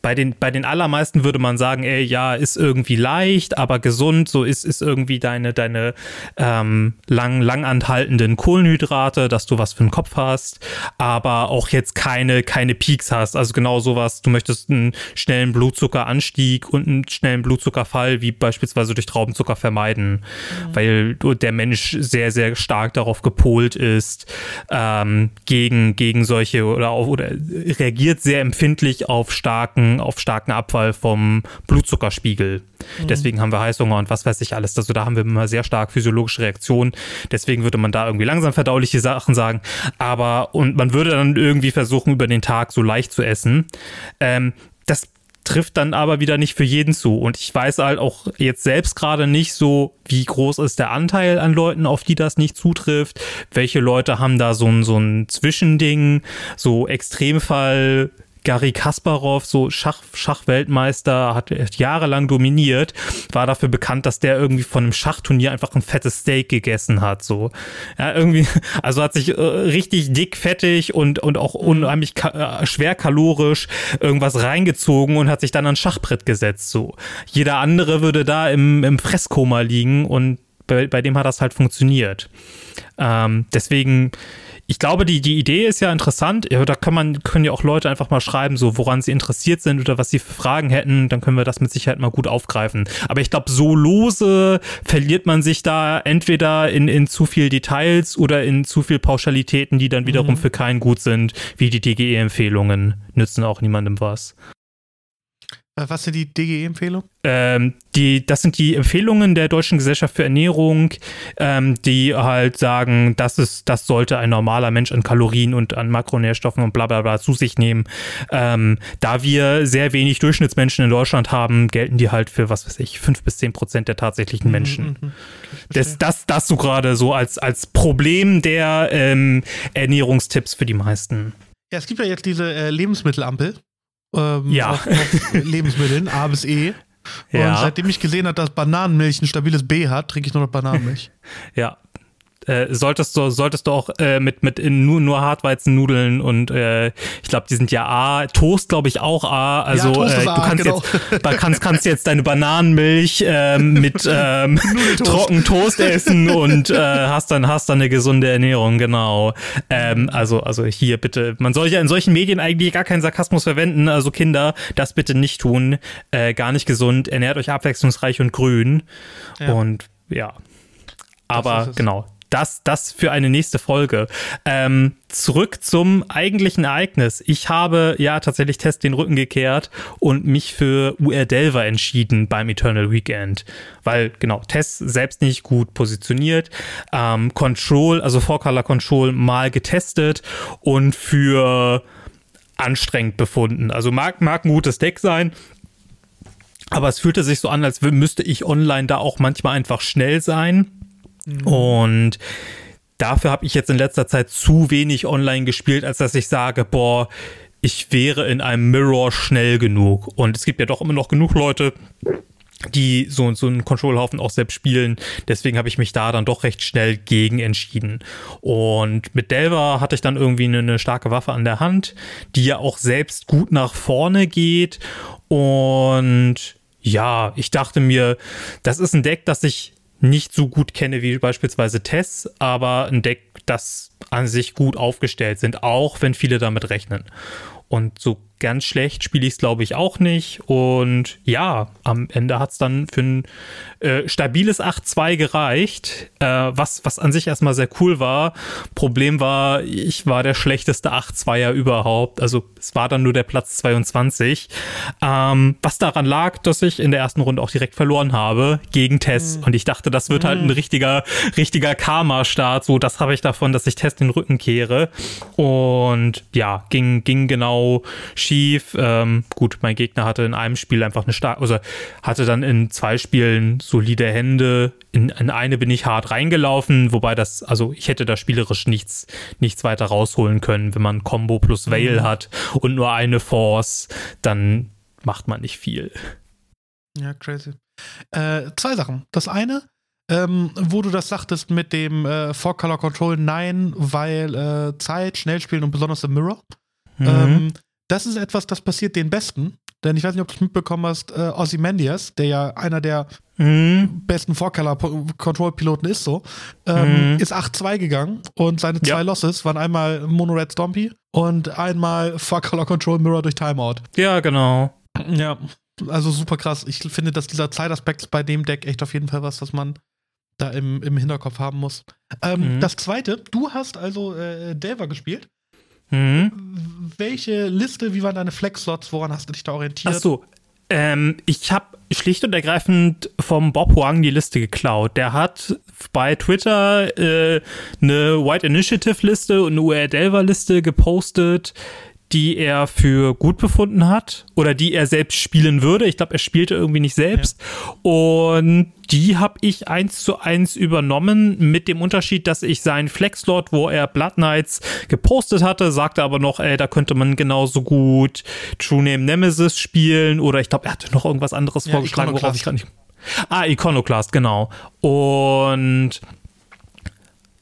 bei den, bei den allermeisten würde man sagen, ey, ja, ist irgendwie leicht, aber gesund, so ist, ist irgendwie deine, deine ähm, lang, lang anhaltenden Kohlenhydrate, dass du was für den Kopf hast, aber auch jetzt keine, keine Peaks hast. Also genau sowas, du möchtest einen schnellen Blutzuckeranstieg und einen schnellen Blutzuckerfall, wie beispielsweise durch Traubenzucker vermeiden, mhm. weil der Mensch sehr, sehr stark darauf gepolt ist, ähm, gegen, gegen solche oder, auf, oder reagiert sehr empfindlich auf starken, auf starken Abfall vom Blutzuckerspiegel. Mhm. Deswegen haben wir Heißhunger und was weiß ich alles. Also da haben wir immer sehr stark physiologische Reaktionen. Deswegen würde man da irgendwie langsam verdauliche Sachen sagen. Aber, und man würde dann irgendwie versuchen, über den Tag so leicht zu essen. Ähm, das trifft dann aber wieder nicht für jeden zu. Und ich weiß halt auch jetzt selbst gerade nicht so, wie groß ist der Anteil an Leuten, auf die das nicht zutrifft. Welche Leute haben da so ein, so ein Zwischending, so Extremfall Gary Kasparov, so Schach, Schachweltmeister, hat jahrelang dominiert, war dafür bekannt, dass der irgendwie von einem Schachturnier einfach ein fettes Steak gegessen hat, so. Ja, irgendwie, <laughs> also hat sich äh, richtig dick, fettig und, und auch mhm. unheimlich ka äh, schwer kalorisch irgendwas reingezogen und hat sich dann ans Schachbrett gesetzt, so. Jeder andere würde da im, im Fresskoma liegen und bei, bei dem hat das halt funktioniert. Ähm, deswegen, ich glaube, die, die Idee ist ja interessant. Ja, da kann man, können ja auch Leute einfach mal schreiben, so woran sie interessiert sind oder was sie für Fragen hätten. Dann können wir das mit Sicherheit mal gut aufgreifen. Aber ich glaube, so lose verliert man sich da entweder in, in zu viel Details oder in zu viel Pauschalitäten, die dann wiederum mhm. für keinen gut sind, wie die DGE-Empfehlungen nützen auch niemandem was. Äh, was sind die DGE-Empfehlungen? Ähm, die, das sind die Empfehlungen der Deutschen Gesellschaft für Ernährung, ähm, die halt sagen, das ist, das sollte ein normaler Mensch an Kalorien und an Makronährstoffen und bla bla bla zu sich nehmen. Ähm, da wir sehr wenig Durchschnittsmenschen in Deutschland haben, gelten die halt für, was weiß ich, fünf bis zehn Prozent der tatsächlichen mhm, Menschen. Mhm, das, das, das so gerade so als, als Problem der ähm, Ernährungstipps für die meisten. Ja, es gibt ja jetzt diese äh, Lebensmittelampel ähm, ja. auf, auf Lebensmitteln, A bis E. Und ja. seitdem ich gesehen habe, dass Bananenmilch ein stabiles B hat, trinke ich nur noch Bananenmilch. <laughs> ja, äh, solltest du solltest du auch äh, mit mit nur nur Hartweizennudeln und äh, ich glaube die sind ja A Toast glaube ich auch A also ja, äh, du kannst genau. jetzt kannst kannst jetzt deine Bananenmilch ähm, mit <laughs> ähm, trocken Toast <laughs> essen und äh, hast dann hast dann eine gesunde Ernährung genau. Ähm, also also hier bitte man soll ja in solchen Medien eigentlich gar keinen Sarkasmus verwenden also Kinder das bitte nicht tun äh, gar nicht gesund ernährt euch abwechslungsreich und grün. Ja. und ja. Aber genau das, das für eine nächste Folge. Ähm, zurück zum eigentlichen Ereignis. Ich habe ja tatsächlich Test den Rücken gekehrt und mich für UR Delver entschieden beim Eternal Weekend. Weil, genau, Test selbst nicht gut positioniert. Ähm, Control, also Color Control mal getestet und für anstrengend befunden. Also mag, mag ein gutes Deck sein. Aber es fühlte sich so an, als müsste ich online da auch manchmal einfach schnell sein. Mhm. Und dafür habe ich jetzt in letzter Zeit zu wenig online gespielt, als dass ich sage, boah, ich wäre in einem Mirror schnell genug. Und es gibt ja doch immer noch genug Leute, die so, so einen Control-Haufen auch selbst spielen. Deswegen habe ich mich da dann doch recht schnell gegen entschieden. Und mit Delver hatte ich dann irgendwie eine, eine, starke Waffe an der Hand, die ja auch selbst gut nach vorne geht. Und ja, ich dachte mir, das ist ein Deck, das ich nicht so gut kenne wie beispielsweise Tess, aber ein Deck, das an sich gut aufgestellt sind, auch wenn viele damit rechnen. Und so ganz schlecht spiele ich es, glaube ich, auch nicht. Und ja, am Ende hat es dann für ein äh, stabiles 8-2 gereicht, äh, was, was an sich erstmal sehr cool war. Problem war, ich war der schlechteste 8-2er überhaupt. Also es war dann nur der Platz 22. Ähm, was daran lag, dass ich in der ersten Runde auch direkt verloren habe gegen Tess. Mhm. Und ich dachte, das wird halt ein mhm. richtiger, richtiger Karma-Start. So, das habe ich davon, dass ich Tess den Rücken kehre. Und ja, ging, ging genau schief. Ähm, gut, mein Gegner hatte in einem Spiel einfach eine starke, also hatte dann in zwei Spielen solide Hände. In, in eine bin ich hart reingelaufen, wobei das, also ich hätte da spielerisch nichts, nichts weiter rausholen können. Wenn man Combo plus Veil mhm. hat und nur eine Force, dann macht man nicht viel. Ja, crazy. Äh, zwei Sachen. Das eine, ähm, wo du das sagtest mit dem äh, Four Color Control, nein, weil äh, Zeit, Schnellspielen und besonders im Mirror. Mhm. Ähm, das ist etwas, das passiert den Besten. denn ich weiß nicht, ob du es mitbekommen hast, äh, Ozymandias, der ja einer der Mhm. besten Four-Color-Control-Piloten ist so, ähm, Mhm. ist 8-2 gegangen und seine zwei Ja. Losses waren einmal Mono Red Stompy und einmal Four-Color-Control Mirror durch Timeout. Ja, genau. Ja, also super krass. Ich finde, dass dieser Zeitaspekt bei dem Deck echt auf jeden Fall was, was man da im, im Hinterkopf haben muss. Ähm, Mhm. Das zweite, du hast also äh, Delver gespielt. Mhm. Welche Liste, wie waren deine Flex-Slots, woran hast du dich da orientiert? Ach so. Ähm, ich habe schlicht und ergreifend vom Bob Huang die Liste geklaut. Der hat bei Twitter äh, eine White Initiative Liste und eine UR Delver Liste gepostet, die er für gut befunden hat oder die er selbst spielen würde. Ich glaube, er spielte irgendwie nicht selbst. Und die habe ich eins zu eins übernommen mit dem Unterschied, dass ich seinen Flexlot, wo er Blood Knights gepostet hatte, sagte aber noch, ey, da könnte man genauso gut True Name Nemesis spielen oder ich glaube, er hatte noch irgendwas anderes Ja, vorgeschlagen, worauf ich gerade nicht. Ah, Iconoclast, genau. Und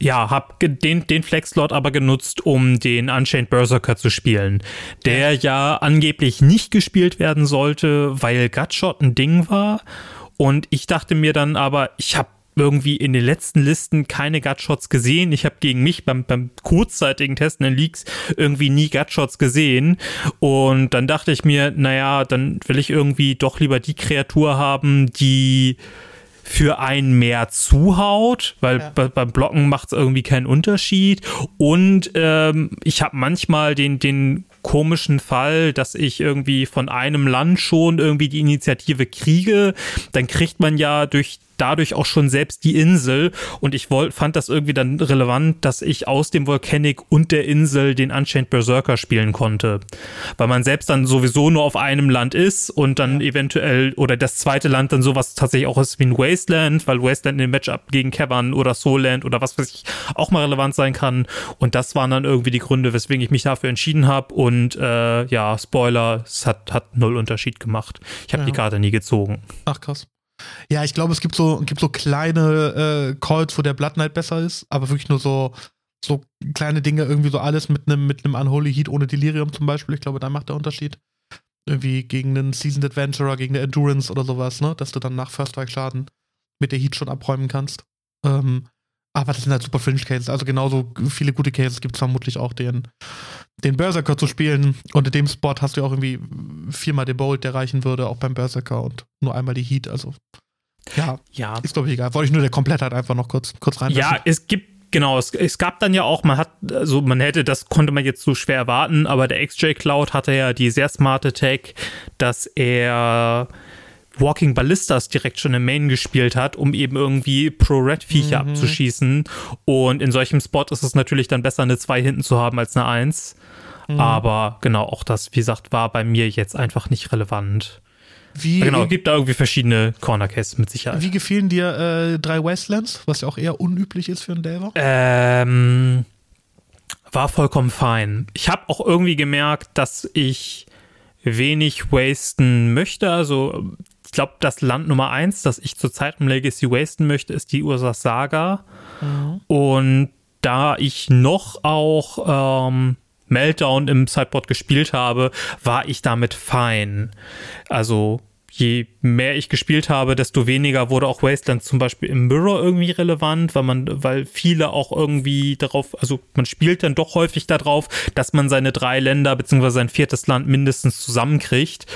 ja, hab den, den Flex-Slot aber genutzt, um den Unchained Berserker zu spielen, der ja angeblich nicht gespielt werden sollte, weil Gutshot ein Ding war. Und ich dachte mir dann aber, ich habe irgendwie in den letzten Listen keine Gutshots gesehen. Ich habe gegen mich beim, beim kurzzeitigen Testen in Leaks irgendwie nie Gutshots gesehen. Und dann dachte ich mir, naja, dann will ich irgendwie doch lieber die Kreatur haben, die für einen mehr zuhaut, weil Ja. bei, beim Blocken macht es irgendwie keinen Unterschied. Und ähm, ich habe manchmal den, den komischen Fall, dass ich irgendwie von einem Land schon irgendwie die Initiative kriege. Dann kriegt man ja durch dadurch auch schon selbst die Insel und ich wollt, fand das irgendwie dann relevant, dass ich aus dem Volcanic und der Insel den Unchained Berserker spielen konnte, weil man selbst dann sowieso nur auf einem Land ist und dann eventuell oder das zweite Land dann sowas tatsächlich auch ist wie ein Wasteland, weil Wasteland in dem Matchup gegen Cavern oder Soulland oder was weiß ich auch mal relevant sein kann und das waren dann irgendwie die Gründe, weswegen ich mich dafür entschieden habe und äh, ja, Spoiler, es hat, hat null Unterschied gemacht. Ich habe Ja. die Karte nie gezogen. Ach krass. Ja, ich glaube, es gibt so, gibt so kleine äh, Calls, wo der Blood Knight besser ist, aber wirklich nur so, so kleine Dinge, irgendwie so alles mit einem mit Unholy Heat ohne Delirium zum Beispiel. Ich glaube, da macht der Unterschied. Irgendwie gegen einen Seasoned Adventurer, gegen eine Endurance oder sowas, ne? Dass du dann nach First Strike Schaden mit der Heat schon abräumen kannst. Ähm, aber das sind halt super Fringe Cases. Also genauso viele gute Cases gibt es vermutlich auch, den, den Berserker zu spielen. Und in dem Spot hast du auch irgendwie viermal den Bolt, der reichen würde, auch beim Berserker und nur einmal die Heat. Also ja, Ja, ist glaube ich egal. Wollte ich nur der Komplettheit einfach noch kurz, kurz rein. Ja, es gibt, genau, es, es gab dann ja auch, man hat, also man hätte, das konnte man jetzt so schwer erwarten, aber der XJ Cloud hatte ja die sehr smarte Tech, dass er Walking Ballistas direkt schon im Main gespielt hat, um eben irgendwie Pro-Red-Viecher Mhm. abzuschießen. Und in solchem Spot ist es natürlich dann besser, eine 2 hinten zu haben als eine 1. Mhm. Aber genau, auch das, wie gesagt, war bei mir jetzt einfach nicht relevant. Wie, Genau, gibt da irgendwie verschiedene Corner Cases mit Sicherheit. wie gefielen dir äh, drei Westlands, was ja auch eher unüblich ist für einen Delver? Ähm, war vollkommen fein. Ich habe auch irgendwie gemerkt, dass ich wenig wasten möchte. Also, ich glaube, das Land Nummer eins, das ich zurzeit im Legacy wasten möchte, ist die Ursas Saga. Und da ich noch auch ähm, Meltdown im Sideboard gespielt habe, war ich damit fein. Also je mehr ich gespielt habe, desto weniger wurde auch Wasteland zum Beispiel im Mirror irgendwie relevant, weil man, weil viele auch irgendwie darauf, also man spielt dann doch häufig darauf, dass man seine drei Länder bzw. sein viertes Land mindestens zusammenkriegt.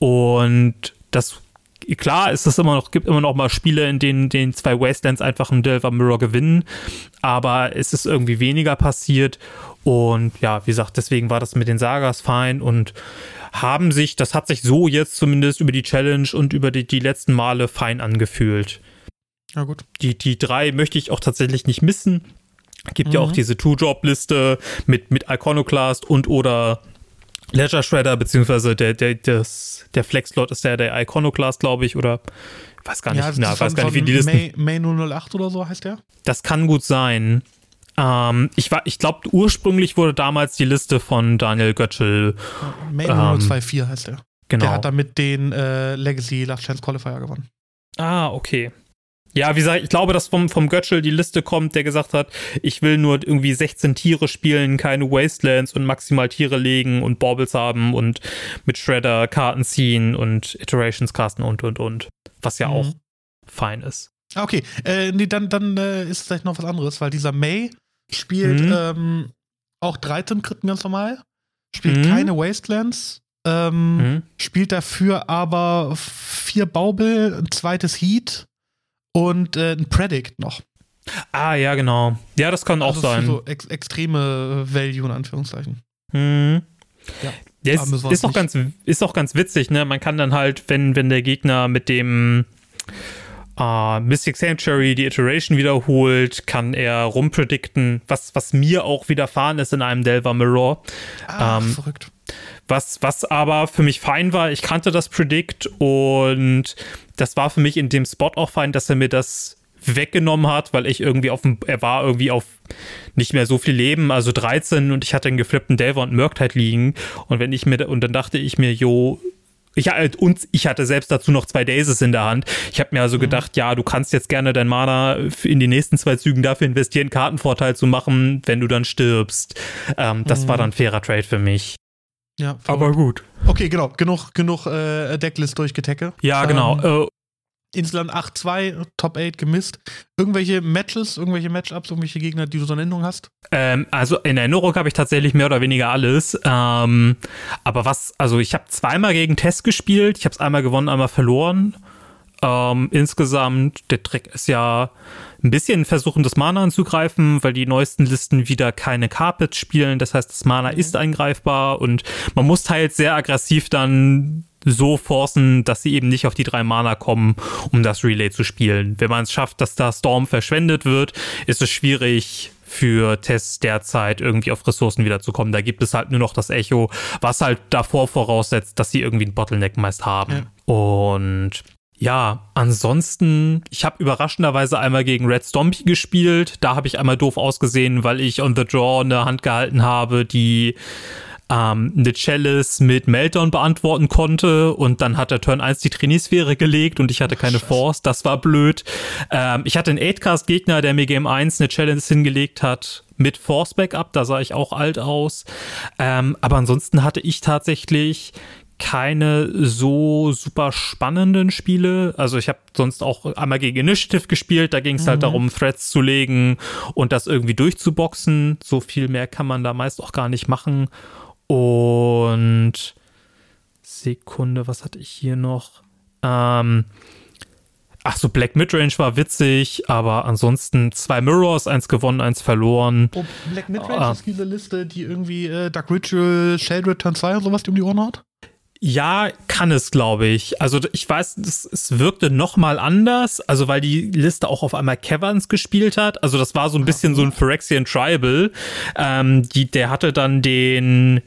Und das klar ist es immer noch, gibt immer noch mal Spiele, in denen den zwei Wastelands einfach im Delver Mirror gewinnen, aber es ist irgendwie weniger passiert und ja, wie gesagt, deswegen war das mit den Sagas fein und haben sich, das hat sich so jetzt zumindest über die Challenge und über die, die letzten Male fein angefühlt. Ja, gut. Die, die drei möchte ich auch tatsächlich nicht missen. Gibt ja Mhm. auch diese Two-Drop-Liste mit, mit Iconoclast und oder Ledger Shredder, beziehungsweise der, der, das, der Flex-Slot ist der, der Iconoclast, glaube ich, oder weiß gar nicht, Ja, na, weiß gar nicht, wie die Listen. May, May 008 oder so heißt der? Das kann gut sein. Ähm, ich war, ich glaube, ursprünglich wurde damals die Liste von Daniel Götschel, May Ähm, 024 heißt der. genau. Der hat damit den äh, Legacy Last Chance Qualifier gewonnen. ah, okay. Ja, wie gesagt, ich glaube, dass vom, vom Götschel die Liste kommt, der gesagt hat, ich will nur irgendwie 16 Tiere spielen, keine Wastelands und maximal Tiere legen und Baubles haben und mit Shredder Karten ziehen und Iterations casten und und und. Was ja mhm. auch fein ist. Ah, okay, äh, nee, dann, dann äh, ist vielleicht noch was anderes, weil dieser May spielt mhm. ähm, auch 13 Kritten ganz normal, spielt mhm. keine Wastelands, ähm, mhm. spielt dafür aber vier Baubel, ein zweites Heat und äh, ein Predict noch. Ah, ja, genau. Ja, das kann also auch sein. So ex extreme Value in Anführungszeichen. Mhm. Ja. ja ist, ist, auch ganz, ist auch ganz witzig, ne? Man kann dann halt, wenn, wenn der Gegner mit dem Uh, Mystic Sanctuary die Iteration wiederholt, kann er rumpredikten, was, was mir auch widerfahren ist in einem Delver Mirror. Ach, ähm, verrückt. Was, was aber für mich fein war, ich kannte das Predict und das war für mich in dem Spot auch fein, dass er mir das weggenommen hat, weil ich irgendwie auf dem, er war irgendwie auf nicht mehr so viel Leben, also 13 und ich hatte einen geflippten Delver und Murktide liegen und wenn ich mir, und dann dachte ich mir, jo, ich, und ich hatte selbst dazu noch zwei Dazes in der Hand. Ich habe mir also mhm. gedacht, ja, du kannst jetzt gerne dein Mana in die nächsten zwei Zügen dafür investieren, Kartenvorteil zu machen, wenn du dann stirbst. Ähm, das mhm. war dann fairer Trade für mich. Ja, aber gut. Okay, genau. Genug, genug äh, Decklist durchgetecke. Ja, genau. Ähm, äh, Insland 8-2, Top 8 gemisst. Irgendwelche Matches, irgendwelche Matchups, irgendwelche Gegner, die du so in Erinnerung hast? Ähm, also in Erinnerung habe ich tatsächlich mehr oder weniger alles. Ähm, aber was, also ich habe zweimal gegen Test gespielt. Ich habe es einmal gewonnen, einmal verloren. Ähm, insgesamt, der Trick ist ja ein bisschen versuchen, das Mana anzugreifen, weil die neuesten Listen wieder keine Carpets spielen. Das heißt, das Mana mhm. ist eingreifbar und man muss teils sehr aggressiv dann so forcen, dass sie eben nicht auf die drei Mana kommen, um das Relay zu spielen. Wenn man es schafft, dass da Storm verschwendet wird, ist es schwierig für Tests derzeit irgendwie auf Ressourcen wiederzukommen. Da gibt es halt nur noch das Echo, was halt davor voraussetzt, dass sie irgendwie einen Bottleneck meist haben. Ja. Und ja, ansonsten, ich habe überraschenderweise einmal gegen Red Stompy gespielt. Da habe ich einmal doof ausgesehen, weil ich on the draw eine Hand gehalten habe, die ähm, eine Chalice mit Meltdown beantworten konnte und dann hat der Turn 1 die Trainingssphäre gelegt und ich hatte keine Force. Das war blöd. Ähm, ich hatte einen 8-Cast-Gegner, der mir Game 1 eine Challenge hingelegt hat mit Force Backup. Da sah ich auch alt aus. Ähm, aber ansonsten hatte ich tatsächlich keine so super spannenden Spiele. Also ich habe sonst auch einmal gegen Initiative gespielt, da ging es halt mhm. halt darum, Threads zu legen und das irgendwie durchzuboxen. So viel mehr kann man da meist auch gar nicht machen. Und Sekunde, was hatte ich hier noch? Ähm, Ach so, Black Midrange war witzig, aber ansonsten zwei Mirrors, eins gewonnen, eins verloren. Oh, Black Midrange ah. ist diese Liste, die irgendwie äh, Dark Ritual, Shade Turn 2 und sowas die um die Ohren hat? Ja, kann es, glaube ich. Also ich weiß, das, es wirkte noch mal anders, also weil die Liste auch auf einmal Caverns gespielt hat. Also das war so ein bisschen so ein Phyrexian Tribal. Ähm, die, der hatte dann den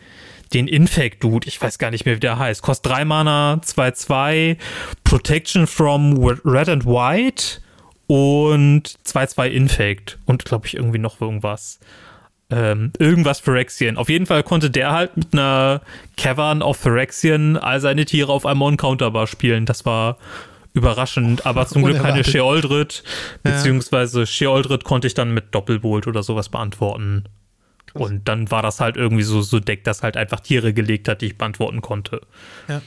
den Infect Dude, ich weiß gar nicht mehr, wie der heißt. Kostet 3 Mana, 2-2, Protection from Red and White und 2-2 Infect und glaube ich irgendwie noch irgendwas ähm, irgendwas Phyrexian. Auf jeden Fall konnte der halt mit einer Cavern auf Phyrexian all seine Tiere auf einmal Uncounterbar spielen. Das war überraschend, aber zum Glück keine Sheoldred, beziehungsweise Sheoldred konnte ich dann mit Doppelbolt oder sowas beantworten. Krass. Und dann war das halt irgendwie so, so Deck, das halt einfach Tiere gelegt hat, die ich beantworten konnte. Ja.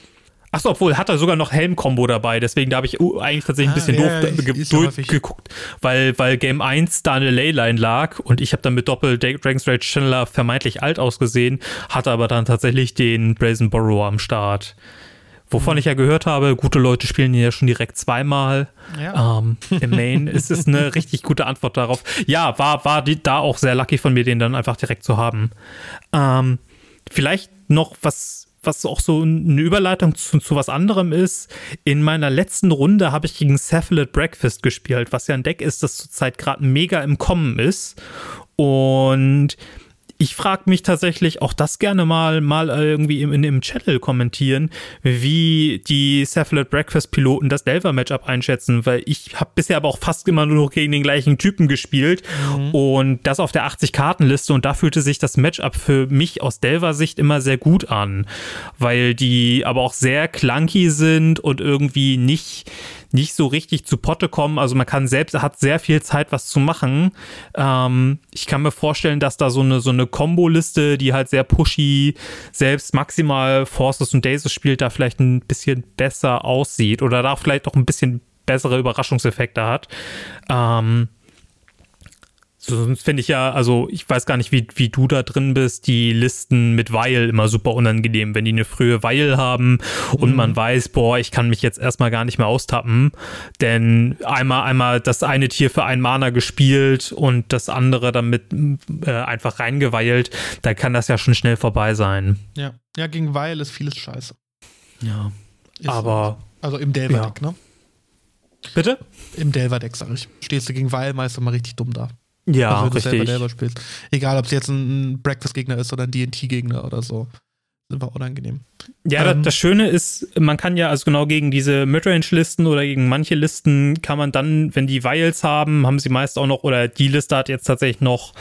Achso, obwohl hat er sogar noch Helm-Kombo dabei, deswegen da habe ich uh, eigentlich tatsächlich ein bisschen ah, doof ja, durchgeguckt, weil, weil Game 1 da eine Leyline lag und ich habe dann mit Doppel Dragon's Rage Channeler vermeintlich alt ausgesehen, hatte aber dann tatsächlich den Brazen Borrower am Start. Wovon mhm. ich ja gehört habe, gute Leute spielen ihn ja schon direkt zweimal. Ja. Ähm, Im Main <laughs> ist es eine richtig gute Antwort darauf. Ja, war, war die, da auch sehr lucky von mir, den dann einfach direkt zu haben. Ähm, vielleicht noch was was auch so eine Überleitung zu, zu was anderem ist. In meiner letzten Runde habe ich gegen Cephalid Breakfast gespielt, was ja ein Deck ist, das zurzeit gerade mega im Kommen ist. Und ich frage mich tatsächlich auch das gerne mal, mal irgendwie im, im Channel kommentieren, wie die Cephalid Breakfast Piloten das Delver Matchup einschätzen, weil ich habe bisher aber auch fast immer nur noch gegen den gleichen Typen gespielt mhm. und das auf der 80 Kartenliste und da fühlte sich das Matchup für mich aus Delver Sicht immer sehr gut an, weil die aber auch sehr clunky sind und irgendwie nicht nicht so richtig zu Potte kommen. Also man kann selbst, hat sehr viel Zeit, was zu machen. Ähm, ich kann mir vorstellen, dass da so eine, so eine Combo-Liste, die halt sehr pushy, selbst maximal Forces und Daisies spielt, da vielleicht ein bisschen besser aussieht oder da vielleicht auch ein bisschen bessere Überraschungseffekte hat. Ähm, Sonst finde ich ja, also ich weiß gar nicht, wie, wie du da drin bist, die Listen mit Weil immer super unangenehm, wenn die eine frühe Weil haben und mhm. man weiß, boah, ich kann mich jetzt erstmal gar nicht mehr austappen, denn einmal, einmal das eine Tier für einen Mana gespielt und das andere damit äh, einfach reingeweilt, da kann das ja schon schnell vorbei sein. Ja, ja gegen Weil ist vieles scheiße. Ja, ist aber... Also im Delver-Deck, ja. ne? Bitte? Im Delver-Deck, sag ich. Stehst du gegen Weil meist immer richtig dumm da. Ja, also, richtig. Du selber spielst. Egal, ob es jetzt ein Breakfast-Gegner ist oder ein DT-Gegner oder so. Sind wir unangenehm. Ja, ähm, das, Schöne ist, man kann ja also genau gegen diese Midrange-Listen oder gegen manche Listen kann man dann, wenn die Vials haben, haben sie meist auch noch, oder die Liste hat jetzt tatsächlich noch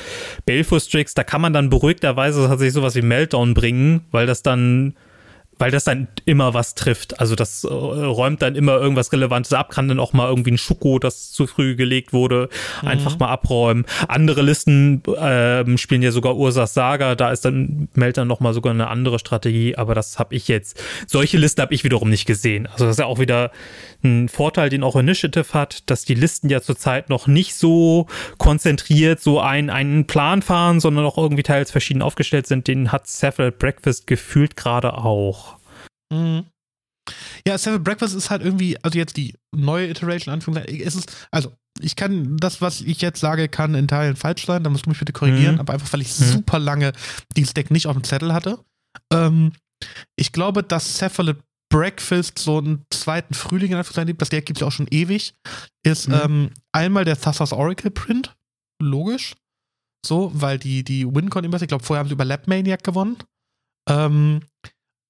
Baleful Strix, da kann man dann beruhigterweise tatsächlich sowas wie Meltdown bringen, weil das dann weil das dann immer was trifft. Also das äh, räumt dann immer irgendwas Relevantes ab, kann dann auch mal irgendwie ein Schuko, das zu früh gelegt wurde, mhm. einfach mal abräumen. Andere Listen äh, spielen ja sogar Ursas Saga, da ist dann, meldet dann nochmal sogar eine andere Strategie, aber das habe ich jetzt, solche Listen habe ich wiederum nicht gesehen. Also das ist ja auch wieder ein Vorteil, den auch Initiative hat, dass die Listen ja zurzeit noch nicht so konzentriert so ein, einen Plan fahren, sondern auch irgendwie teils verschieden aufgestellt sind. Den hat Several Breakfast gefühlt gerade auch. Mhm. Ja, Seven Breakfast ist halt irgendwie, also jetzt die neue Iteration, Anführungszeichen, es ist, also ich kann, das, was ich jetzt sage, kann in Teilen falsch sein, da musst du mich bitte korrigieren, mhm. aber einfach, weil ich mhm. super lange dieses Deck nicht auf dem Zettel hatte. Ähm, ich glaube, dass Cephalid Breakfast so einen zweiten Frühling in Anführungszeichen das Deck gibt es ja auch schon ewig, ist mhm. ähm, einmal der Thassa's Oracle Print, logisch, so, weil die, die WinCon immer, ich glaube, vorher haben sie über Lab Maniac gewonnen. Ähm,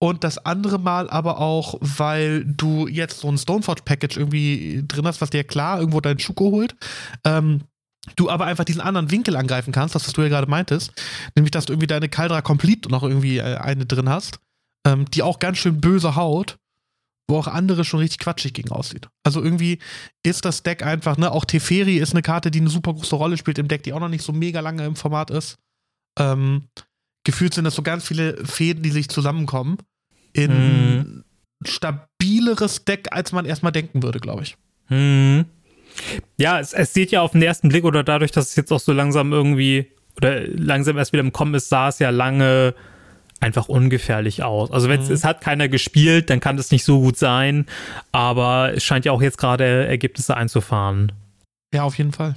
und das andere Mal aber auch, weil du jetzt so ein Stoneforge-Package irgendwie drin hast, was dir klar irgendwo deinen Schuko holt. Ähm, du aber einfach diesen anderen Winkel angreifen kannst, das, was du ja gerade meintest. Nämlich, dass du irgendwie deine Caldra Complete noch irgendwie äh, eine drin hast, ähm, die auch ganz schön böse haut, wo auch andere schon richtig quatschig gegen aussieht. Also irgendwie ist das Deck einfach, ne, auch Teferi ist eine Karte, die eine super große Rolle spielt im Deck, die auch noch nicht so mega lange im Format ist. Ähm, gefühlt sind das so ganz viele Fäden, die sich zusammenkommen in hm. stabileres Deck, als man erstmal denken würde, glaube ich. Hm. Ja, es, es sieht ja auf den ersten Blick oder dadurch, dass es jetzt auch so langsam irgendwie oder langsam erst wieder im Kommen ist, sah es ja lange einfach ungefährlich aus. Also wenn mhm. es hat keiner gespielt, dann kann das nicht so gut sein, aber es scheint ja auch jetzt gerade Ergebnisse einzufahren. Ja, auf jeden Fall.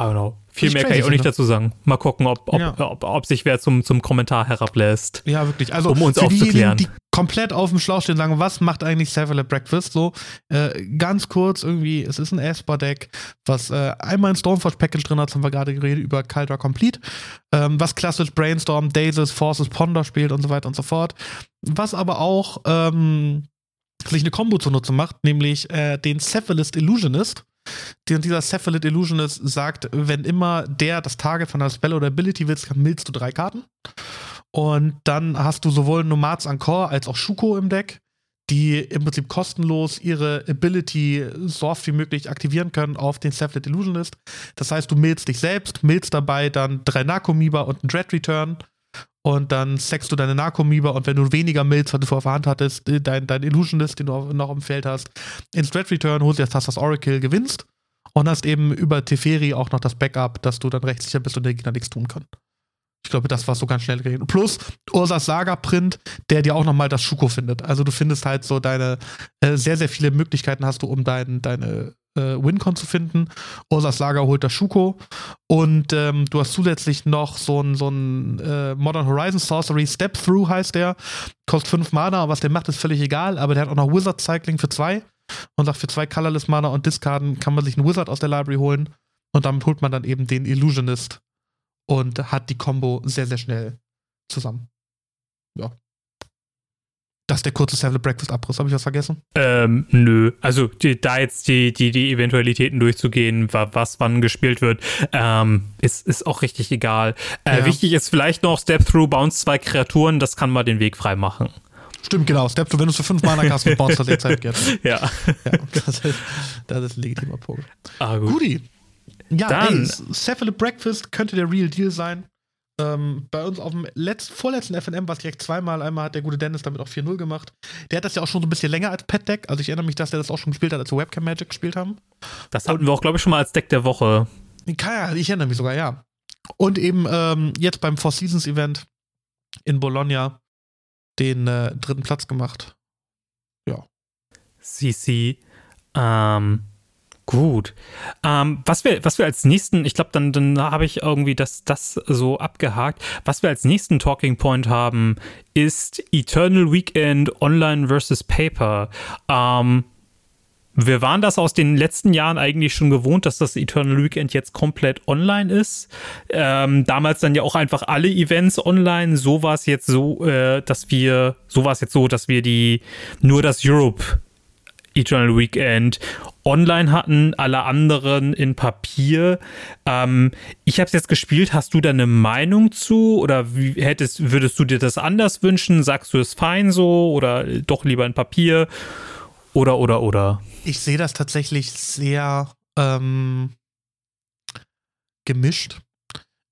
I don't know. Viel mehr kann ich auch nicht dazu sagen. Mal gucken, ob, ob, ja. ob, ob, sich wer zum, zum Kommentar herablässt. Ja, wirklich. Also um uns für aufzuklären. Die komplett auf dem Schlauch stehen sagen, was macht eigentlich Seven Breakfast? So, äh, ganz kurz irgendwie, es ist ein Esper-Deck, was äh, einmal ein Stormforge-Package drin hat, haben wir gerade geredet über Caldra Complete, ähm, was klassisch Brainstorm, Daisies, Forces, Ponder spielt und so weiter und so fort. Was aber auch ähm, sich eine Combo zunutze macht, nämlich äh, den Cephalist Illusionist und dieser Cephalid Illusionist sagt, wenn immer der das Target von einer Spell oder Ability willst, millst du drei Karten. Und dann hast du sowohl Nomads Encore als auch Shuko im Deck, die im Prinzip kostenlos ihre Ability so oft wie möglich aktivieren können auf den Cephalid Illusionist. Das heißt, du millst dich selbst, millst dabei dann drei Narkomiba und einen Dread Return und dann sackst du deine Narkomiba und wenn du weniger Mills, was du vorher Hand hattest, äh, dein, dein Illusionist, den du noch im Feld hast, in Strat Return holst du jetzt das Oracle, gewinnst und hast eben über Teferi auch noch das Backup, dass du dann rechtssicher bist und der Gegner nichts tun kann. Ich glaube, das war so ganz schnell geregelt. Plus Ursas Saga-Print, der dir auch nochmal das Schuko findet. Also du findest halt so deine, äh, sehr, sehr viele Möglichkeiten hast du, um dein, deine äh, Wincon zu finden. Ursas Lager holt das Schuko. Und ähm, du hast zusätzlich noch so ein, so ein äh, Modern Horizon Sorcery Step Through heißt der. Kostet 5 Mana, was der macht, ist völlig egal, aber der hat auch noch Wizard Cycling für 2 und sagt, für 2 Colorless Mana und Discarden kann man sich einen Wizard aus der Library holen. Und damit holt man dann eben den Illusionist und hat die Combo sehr, sehr schnell zusammen. Ja. Das ist der kurze Seven Breakfast Abriss. Habe ich was vergessen? Ähm, nö. Also die, da jetzt die, die, die Eventualitäten durchzugehen, was wann gespielt wird, ähm, ist, ist auch richtig egal. Äh, ja. Wichtig ist vielleicht noch Step Through, Bounce zwei Kreaturen, das kann mal den Weg frei machen. Stimmt, genau. Step, wenn du es für fünf Mana hast, baust du derzeit gerne. Ja. ja das, ist, das ist ein legitimer Punkt. Ah, gut. Guti. Ja, Dann- ey, Breakfast könnte der Real Deal sein. Ähm, bei uns auf dem letzt, vorletzten FNM war es direkt zweimal. Einmal hat der gute Dennis damit auch 4-0 gemacht. Der hat das ja auch schon so ein bisschen länger als Pet Deck. Also ich erinnere mich, dass der das auch schon gespielt hat, als wir Webcam Magic gespielt haben. Das hatten wir auch, glaube ich, schon mal als Deck der Woche. Ja, ich erinnere mich sogar, ja. Und eben ähm, jetzt beim Four Seasons Event in Bologna den äh, dritten Platz gemacht. CC. Ähm, gut. Ähm, was, wir, was wir als nächsten, ich glaube, dann, dann habe ich irgendwie das, das so abgehakt. Was wir als nächsten Talking Point haben, ist Eternal Weekend Online versus Paper. Ähm, wir waren das aus den letzten Jahren eigentlich schon gewohnt, dass das Eternal Weekend jetzt komplett online ist. Ähm, damals dann ja auch einfach alle Events online. So war es jetzt so, äh, dass wir, so war es jetzt so, dass wir die nur das Europe Eternal Weekend online hatten, alle anderen in Papier. Ähm, ich habe es jetzt gespielt. Hast du da eine Meinung zu oder wie hättest, würdest du dir das anders wünschen? Sagst du es fein so oder doch lieber in Papier? Oder oder oder? Ich sehe das tatsächlich sehr ähm, gemischt.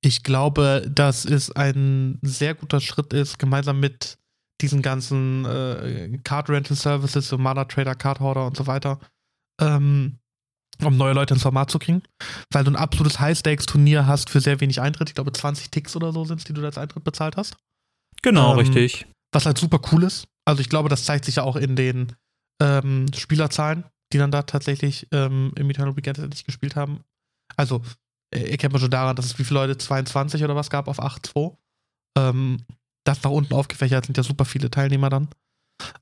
Ich glaube, dass es ein sehr guter Schritt ist, gemeinsam mit diesen ganzen äh, Card Rental Services, so Mana Trader, Card Holder und so weiter, ähm, um neue Leute ins Format zu kriegen. Weil du ein absolutes High-Stakes-Turnier hast für sehr wenig Eintritt. Ich glaube, 20 Ticks oder so sind es, die du als Eintritt bezahlt hast. Genau, Ähm, richtig. Was halt super cool ist. Also ich glaube, das zeigt sich ja auch in den ähm, Spielerzahlen, die dann da tatsächlich ähm, im Eternal Weekend nicht gespielt haben. Also, äh, erkennt man schon daran, dass es wie viele Leute, 22 oder was gab auf 8-2. Ähm, das nach unten aufgefächert sind ja super viele Teilnehmer dann.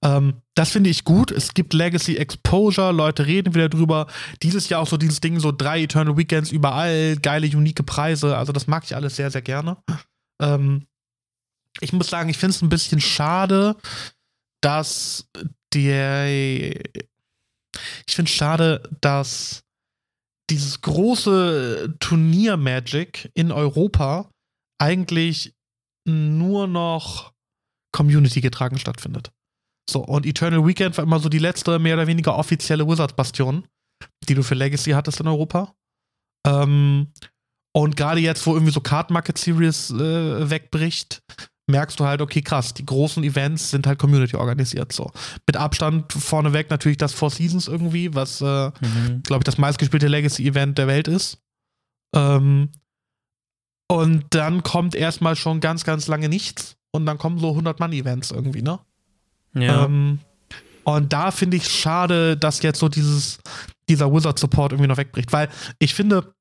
Ähm, das finde ich gut. Es gibt Legacy Exposure, Leute reden wieder drüber. Dieses Jahr auch so dieses Ding, so drei Eternal Weekends überall, geile, unique Preise. Also, das mag ich alles sehr, sehr gerne. Ähm, ich muss sagen, ich finde es ein bisschen schade, dass der. Ich finde es schade, dass dieses große Turnier Magic in Europa eigentlich nur noch Community getragen stattfindet. So, und Eternal Weekend war immer so die letzte, mehr oder weniger offizielle Wizards-Bastion, die du für Legacy hattest in Europa. Ähm, und gerade jetzt, wo irgendwie so Card Market Series äh, wegbricht, merkst du halt, okay, krass, die großen Events sind halt Community organisiert. So. Mit Abstand vorneweg natürlich das Four Seasons irgendwie, was, äh, Mhm. glaube ich, das meistgespielte Legacy-Event der Welt ist. Ähm, und dann kommt erstmal schon ganz, ganz lange nichts. Und dann kommen so 100-Mann-Events irgendwie, ne? Ja. Ähm, und da finde ich schade, dass jetzt so dieses, dieser Wizard-Support irgendwie noch wegbricht. Weil ich finde,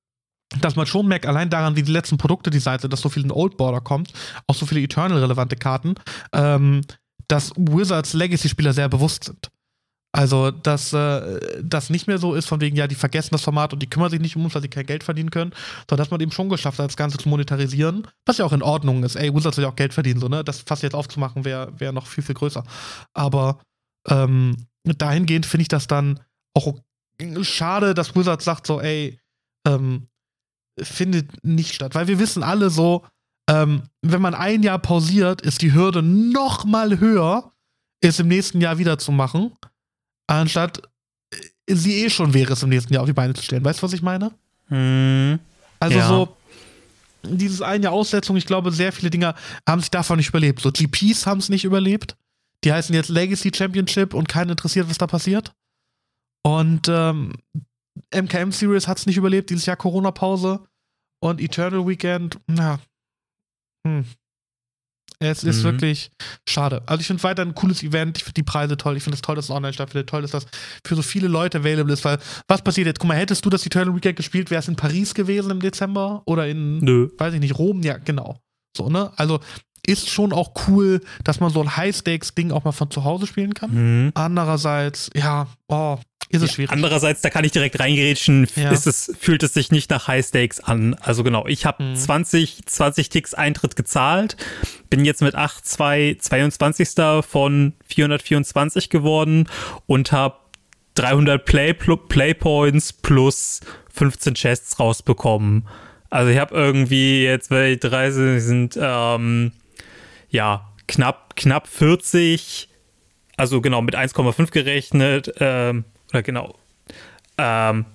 dass man schon merkt, allein daran, wie die letzten Produkte designt sind, dass so viel in Old Border kommt, auch so viele Eternal-relevante Karten, ähm, dass Wizards Legacy-Spieler sehr bewusst sind. Also, dass äh, das nicht mehr so ist, von wegen, ja, die vergessen das Format und die kümmern sich nicht um uns, weil sie kein Geld verdienen können, sondern dass man eben schon geschafft hat, das Ganze zu monetarisieren, was ja auch in Ordnung ist. Ey, Wizards will ja auch Geld verdienen, so, ne? Das fast jetzt aufzumachen, wäre wär noch viel, viel größer. Aber ähm, dahingehend finde ich das dann auch schade, dass Wizards sagt so, ey, ähm, findet nicht statt. Weil wir wissen alle so, ähm, wenn man ein Jahr pausiert, ist die Hürde noch mal höher, es im nächsten Jahr wieder zu machen, anstatt äh, sie eh schon wäre, es im nächsten Jahr auf die Beine zu stellen. Weißt du, was ich meine? Mhm. Also Ja. so dieses ein Jahr Aussetzung, ich glaube, sehr viele Dinge haben sich davon nicht überlebt. So GPs haben es nicht überlebt. Die heißen jetzt Legacy Championship und keinen interessiert, was da passiert. Und ähm, MKM Series hat es nicht überlebt, dieses Jahr Corona-Pause. Und Eternal Weekend, na, hm. Es ist Mhm. wirklich schade. Also ich finde weiter ein cooles Event. Ich finde die Preise toll. Ich finde es toll, dass es online stattfindet. Toll, dass das für so viele Leute available ist. Weil was passiert jetzt? Guck mal, hättest du das Eternal Weekend gespielt, wäre es in Paris gewesen im Dezember oder in, Nö. weiß ich nicht, Rom? Ja, genau. So, ne? Also ist schon auch cool, dass man so ein High-Stakes-Ding auch mal von zu Hause spielen kann. Mhm. Andererseits, ja, oh, ist es Ja, schwierig. Andererseits, da kann ich direkt reingerätschen, Ja. ist es, fühlt es sich nicht nach High Stakes an. Also genau, ich habe Mhm. 20, 20 Ticks Eintritt gezahlt, bin jetzt mit 8, 2, 22. von 424 geworden und habe 300 Play, pl- Play Points plus 15 Chests rausbekommen. Also ich habe irgendwie jetzt, weil die 30 sind, ähm, ja, knapp, knapp 40 also genau mit 1,5 gerechnet, ähm, oder genau, ähm,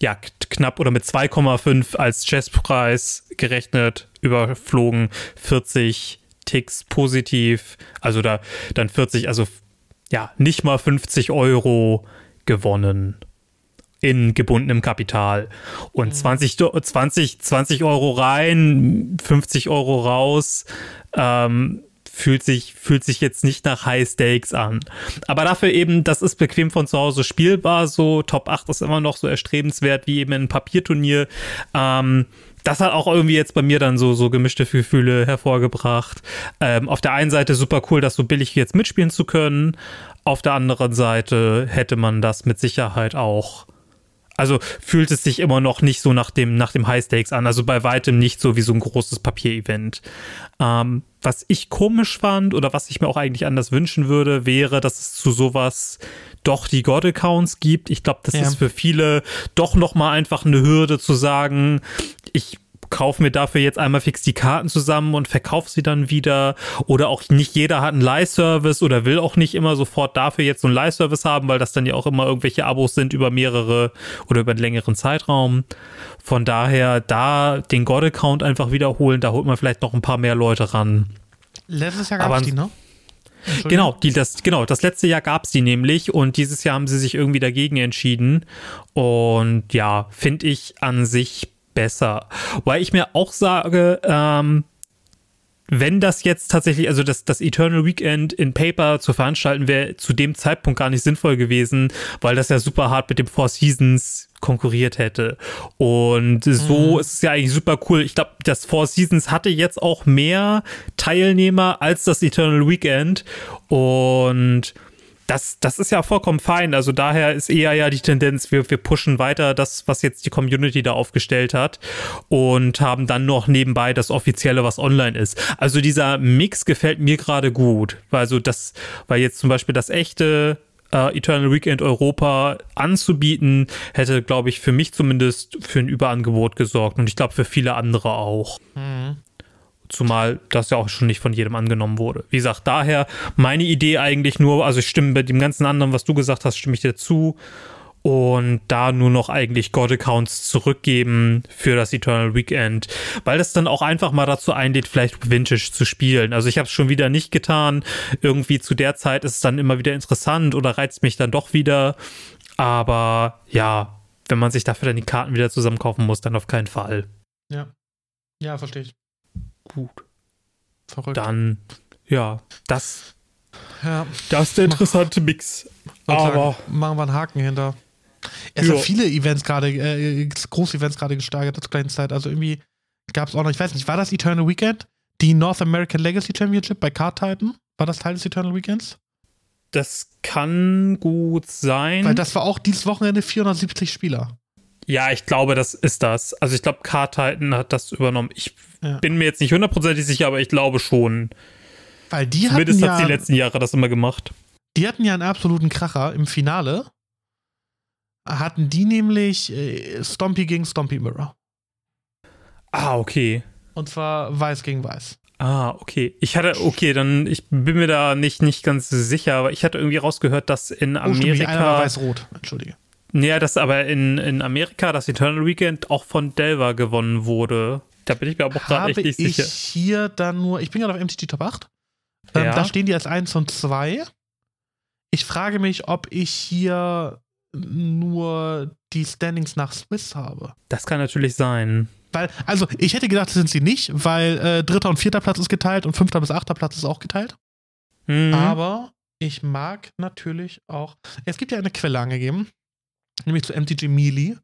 ja, knapp oder mit 2,5 als Chesspreis gerechnet, überflogen 40 Ticks positiv, also da dann 40, also ja, nicht mal 50 Euro gewonnen in gebundenem Kapital. Und 20, 20, 20 Euro rein, 50 Euro raus, ähm, fühlt sich, fühlt sich jetzt nicht nach High Stakes an. Aber dafür eben, das ist bequem von zu Hause spielbar, so Top 8 ist immer noch so erstrebenswert wie eben ein Papierturnier. Ähm, das hat auch irgendwie jetzt bei mir dann so, so gemischte Gefühle hervorgebracht. Ähm, auf der einen Seite super cool, das so billig jetzt mitspielen zu können. Auf der anderen Seite hätte man das mit Sicherheit auch also fühlt es sich immer noch nicht so nach dem, nach dem High Stakes an. Also bei weitem nicht so wie so ein großes Papier-Event. Ähm, was ich komisch fand oder was ich mir auch eigentlich anders wünschen würde, wäre, dass es zu sowas doch die God-Accounts gibt. Ich glaube, das ja. ist für viele doch nochmal einfach eine Hürde zu sagen, ich kaufe mir dafür jetzt einmal fix die Karten zusammen und verkaufe sie dann wieder. Oder auch nicht jeder hat einen Leihservice oder will auch nicht immer sofort dafür jetzt so einen Leihservice haben, weil das dann ja auch immer irgendwelche Abos sind über mehrere oder über einen längeren Zeitraum. Von daher da den God-Account einfach wiederholen, da holt man vielleicht noch ein paar mehr Leute ran. Letztes Jahr gab es die, ne? Genau, die, das, genau, das letzte Jahr gab es die nämlich und dieses Jahr haben sie sich irgendwie dagegen entschieden. Und ja, finde ich an sich besser. Weil ich mir auch sage, ähm, wenn das jetzt tatsächlich, also das, das Eternal Weekend in Paper zu veranstalten, wäre zu dem Zeitpunkt gar nicht sinnvoll gewesen, weil das ja super hart mit dem Four Seasons konkurriert hätte. Und so mhm. ist es ja eigentlich super cool. Ich glaube, das Four Seasons hatte jetzt auch mehr Teilnehmer als das Eternal Weekend. Und das, das ist ja vollkommen fein. Also daher ist eher ja die Tendenz, wir, wir pushen weiter das, was jetzt die Community da aufgestellt hat und haben dann noch nebenbei das Offizielle, was online ist. Also dieser Mix gefällt mir gerade gut. Also das, weil jetzt zum Beispiel das echte äh, Eternal Weekend Europa anzubieten, hätte, glaube ich, für mich zumindest für ein Überangebot gesorgt und ich glaube für viele andere auch. Mhm. Zumal das ja auch schon nicht von jedem angenommen wurde. Wie gesagt, daher meine Idee eigentlich nur, also ich stimme bei dem ganzen anderen, was du gesagt hast, stimme ich dir zu. Und da nur noch eigentlich God-Accounts zurückgeben für das Eternal Weekend, weil das dann auch einfach mal dazu einlädt, vielleicht Vintage zu spielen. Also ich habe es schon wieder nicht getan. Irgendwie zu der Zeit ist es dann immer wieder interessant oder reizt mich dann doch wieder. Aber ja, wenn man sich dafür dann die Karten wieder zusammenkaufen muss, dann auf keinen Fall. Ja. Ja, verstehe ich gut. Verrückt. Dann, ja, das, ja. das ist der interessante Mix. Aber sagen, machen wir einen Haken hinter. Es ja. viele Events gerade, äh, Groß-Events gerade gesteigert zur kleinen Zeit. Also irgendwie gab es auch noch, ich weiß nicht, war das Eternal Weekend? Die North American Legacy Championship bei Card Titan? War das Teil des Eternal Weekends? Das kann gut sein. Weil das war auch dieses Wochenende 470 Spieler. Ja, ich glaube, das ist das. Also ich glaube, Card Titan hat das übernommen. Ich ja. bin mir jetzt nicht hundertprozentig sicher, aber ich glaube schon. Weil die Zumindest hatten hat ja, die letzten Jahre das immer gemacht. Die hatten ja einen absoluten Kracher im Finale. Hatten die nämlich äh, Stompy gegen Stompy Mirror. Ah, okay. Und zwar Weiß gegen Weiß. Ah, okay. Ich hatte, okay, dann, ich bin mir da nicht, nicht ganz sicher, aber ich hatte irgendwie rausgehört, dass in Amerika. Oh, stimmt, einer weiß-rot, entschuldige. Ja, dass aber in, in Amerika das Eternal Weekend auch von Delver gewonnen wurde. Da bin ich mir aber auch gerade echt nicht sicher. Ich hier dann nur, ich bin gerade auf MTG Top 8. Ähm, ja. Da stehen die als 1 und 2. Ich frage mich, ob ich hier nur die Standings nach Swiss habe. Das kann natürlich sein. Weil, also, ich hätte gedacht, das sind sie nicht, weil äh, dritter und vierter Platz ist geteilt und fünfter bis achter Platz ist auch geteilt. Mhm. Aber ich mag natürlich auch. Es gibt ja eine Quelle angegeben, nämlich zu MTG Melee.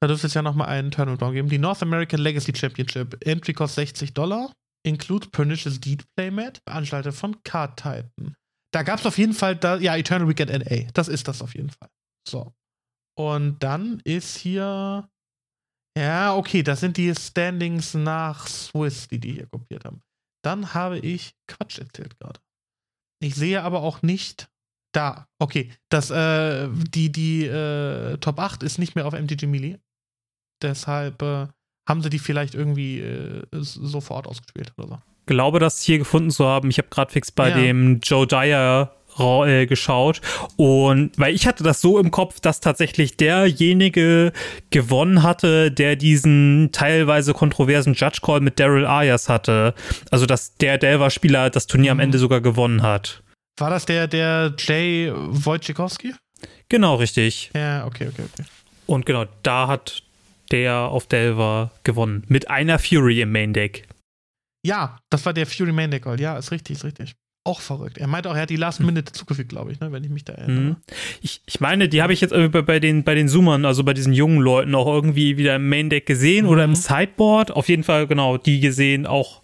Da dürfte es ja nochmal einen Turnaround geben. Die North American Legacy Championship. Entry cost 60 Dollar. Includes Pernicious Deed Playmat. Veranstaltet von Card Titan. Da gab es auf jeden Fall, da, ja, Eternal Weekend NA. Das ist das auf jeden Fall. So. Und dann ist hier. Ja, okay, das sind die Standings nach Swiss, die die hier kopiert haben. Dann habe ich Quatsch erzählt gerade. Ich sehe aber auch nicht, da, okay. Das, äh, die, die äh, Top 8 ist nicht mehr auf MTG Melee. Deshalb äh, haben sie die vielleicht irgendwie äh, sofort ausgespielt oder so. Glaube, das hier gefunden zu haben. Ich habe gerade fix bei ja. dem Joe Dyer äh, geschaut und weil ich hatte das so im Kopf, dass tatsächlich derjenige gewonnen hatte, der diesen teilweise kontroversen Judge Call mit Daryl Ayers hatte. Also dass der Delver-Spieler das Turnier am mhm. Ende sogar gewonnen hat. War das der, der Jay Wojciechowski? Genau, richtig. Ja, okay, okay, okay. Und genau, da hat der auf Delver gewonnen. Mit einer Fury im Main Deck. Ja, das war der Fury Main Deck Gold. Ja, ist richtig, ist richtig. Auch verrückt. Er meinte auch, er hat die Last. Minute zugefügt, glaube ich, ne, wenn ich mich da erinnere. Mhm. Ich, ich meine, die habe ich jetzt bei, bei, den, bei den Zoomern, also bei diesen jungen Leuten, auch irgendwie wieder im Main Deck gesehen mhm. oder im mhm. Sideboard. Auf jeden Fall, genau, die gesehen, auch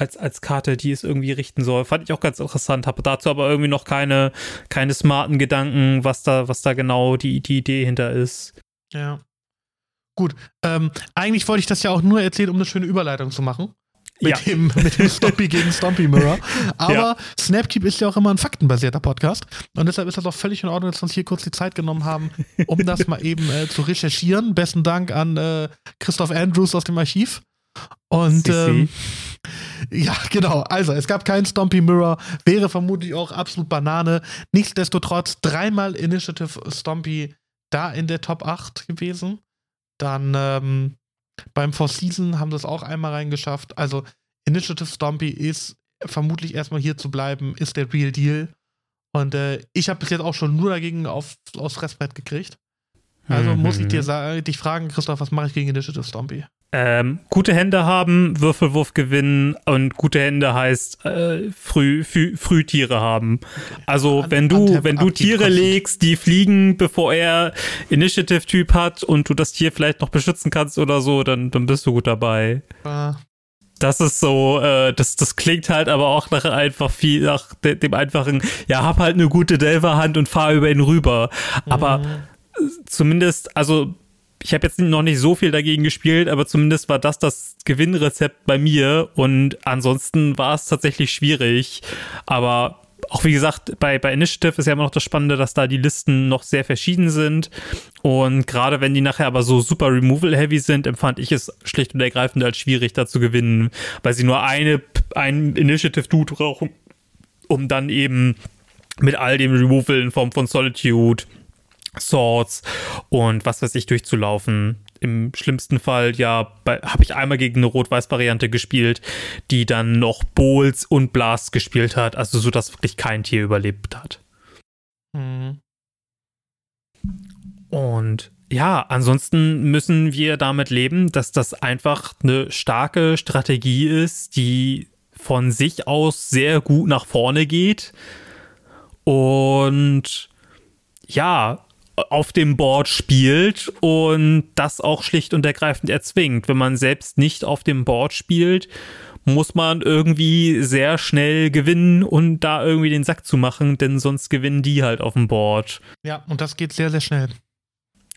als, als Karte, die es irgendwie richten soll. Fand ich auch ganz interessant, habe dazu aber irgendwie noch keine, keine smarten Gedanken, was da, was da genau die, die Idee hinter ist. Ja. Gut, ähm, eigentlich wollte ich das ja auch nur erzählen, um eine schöne Überleitung zu machen. Mit, ja. dem, mit dem Stompy <laughs> gegen Stompy Mirror. Aber ja. Snapkeep ist ja auch immer ein faktenbasierter Podcast. Und deshalb ist das auch völlig in Ordnung, dass wir uns hier kurz die Zeit genommen haben, um das mal eben äh, zu recherchieren. Besten Dank an äh, Christoph Andrews aus dem Archiv. Und ähm, ja, genau. Also, es gab keinen Stompy Mirror. Wäre vermutlich auch absolut Banane. Nichtsdestotrotz dreimal Initiative Stompy da in der Top 8 gewesen. Dann ähm, beim Four Season haben sie es auch einmal reingeschafft. Also, Initiative Stompy ist vermutlich erstmal hier zu bleiben, ist der Real Deal. Und äh, ich habe bis jetzt auch schon nur dagegen auf, aufs Fressbrett gekriegt. Also mhm. muss ich dir sagen, dich fragen, Christoph, was mache ich gegen Initiative Stompy? Ähm, gute Hände haben, Würfelwurf gewinnen und gute Hände heißt äh, früh, früh, Frühtiere haben. Also wenn du, wenn du Tiere legst, die fliegen, bevor er Initiative-Typ hat und du das Tier vielleicht noch beschützen kannst oder so, dann, dann bist du gut dabei. Ah. Das ist so, äh, das, das klingt halt aber auch nach einfach viel, nach dem einfachen, ja, hab halt eine gute Delver-Hand und fahr über ihn rüber. Aber mhm. zumindest, also ich habe jetzt noch nicht so viel dagegen gespielt, aber zumindest war das das Gewinnrezept bei mir und ansonsten war es tatsächlich schwierig. Aber auch wie gesagt, bei, bei Initiative ist ja immer noch das Spannende, dass da die Listen noch sehr verschieden sind. Und gerade wenn die nachher aber so super Removal-heavy sind, empfand ich es schlicht und ergreifend als schwierig, da zu gewinnen, weil sie nur eine, ein Initiative-Dude brauchen, um dann eben mit all dem Removal in Form von Solitude Swords und was weiß ich durchzulaufen. Im schlimmsten Fall, ja, habe ich einmal gegen eine Rot-Weiß-Variante gespielt, die dann noch Bowls und Blast gespielt hat, also so, dass wirklich kein Tier überlebt hat. Mhm. Und ja, ansonsten müssen wir damit leben, dass das einfach eine starke Strategie ist, die von sich aus sehr gut nach vorne geht. Und ja, auf dem Board spielt und das auch schlicht und ergreifend erzwingt. Wenn man selbst nicht auf dem Board spielt, muss man irgendwie sehr schnell gewinnen und da irgendwie den Sack zu machen, denn sonst gewinnen die halt auf dem Board. Ja, und das geht sehr, sehr schnell.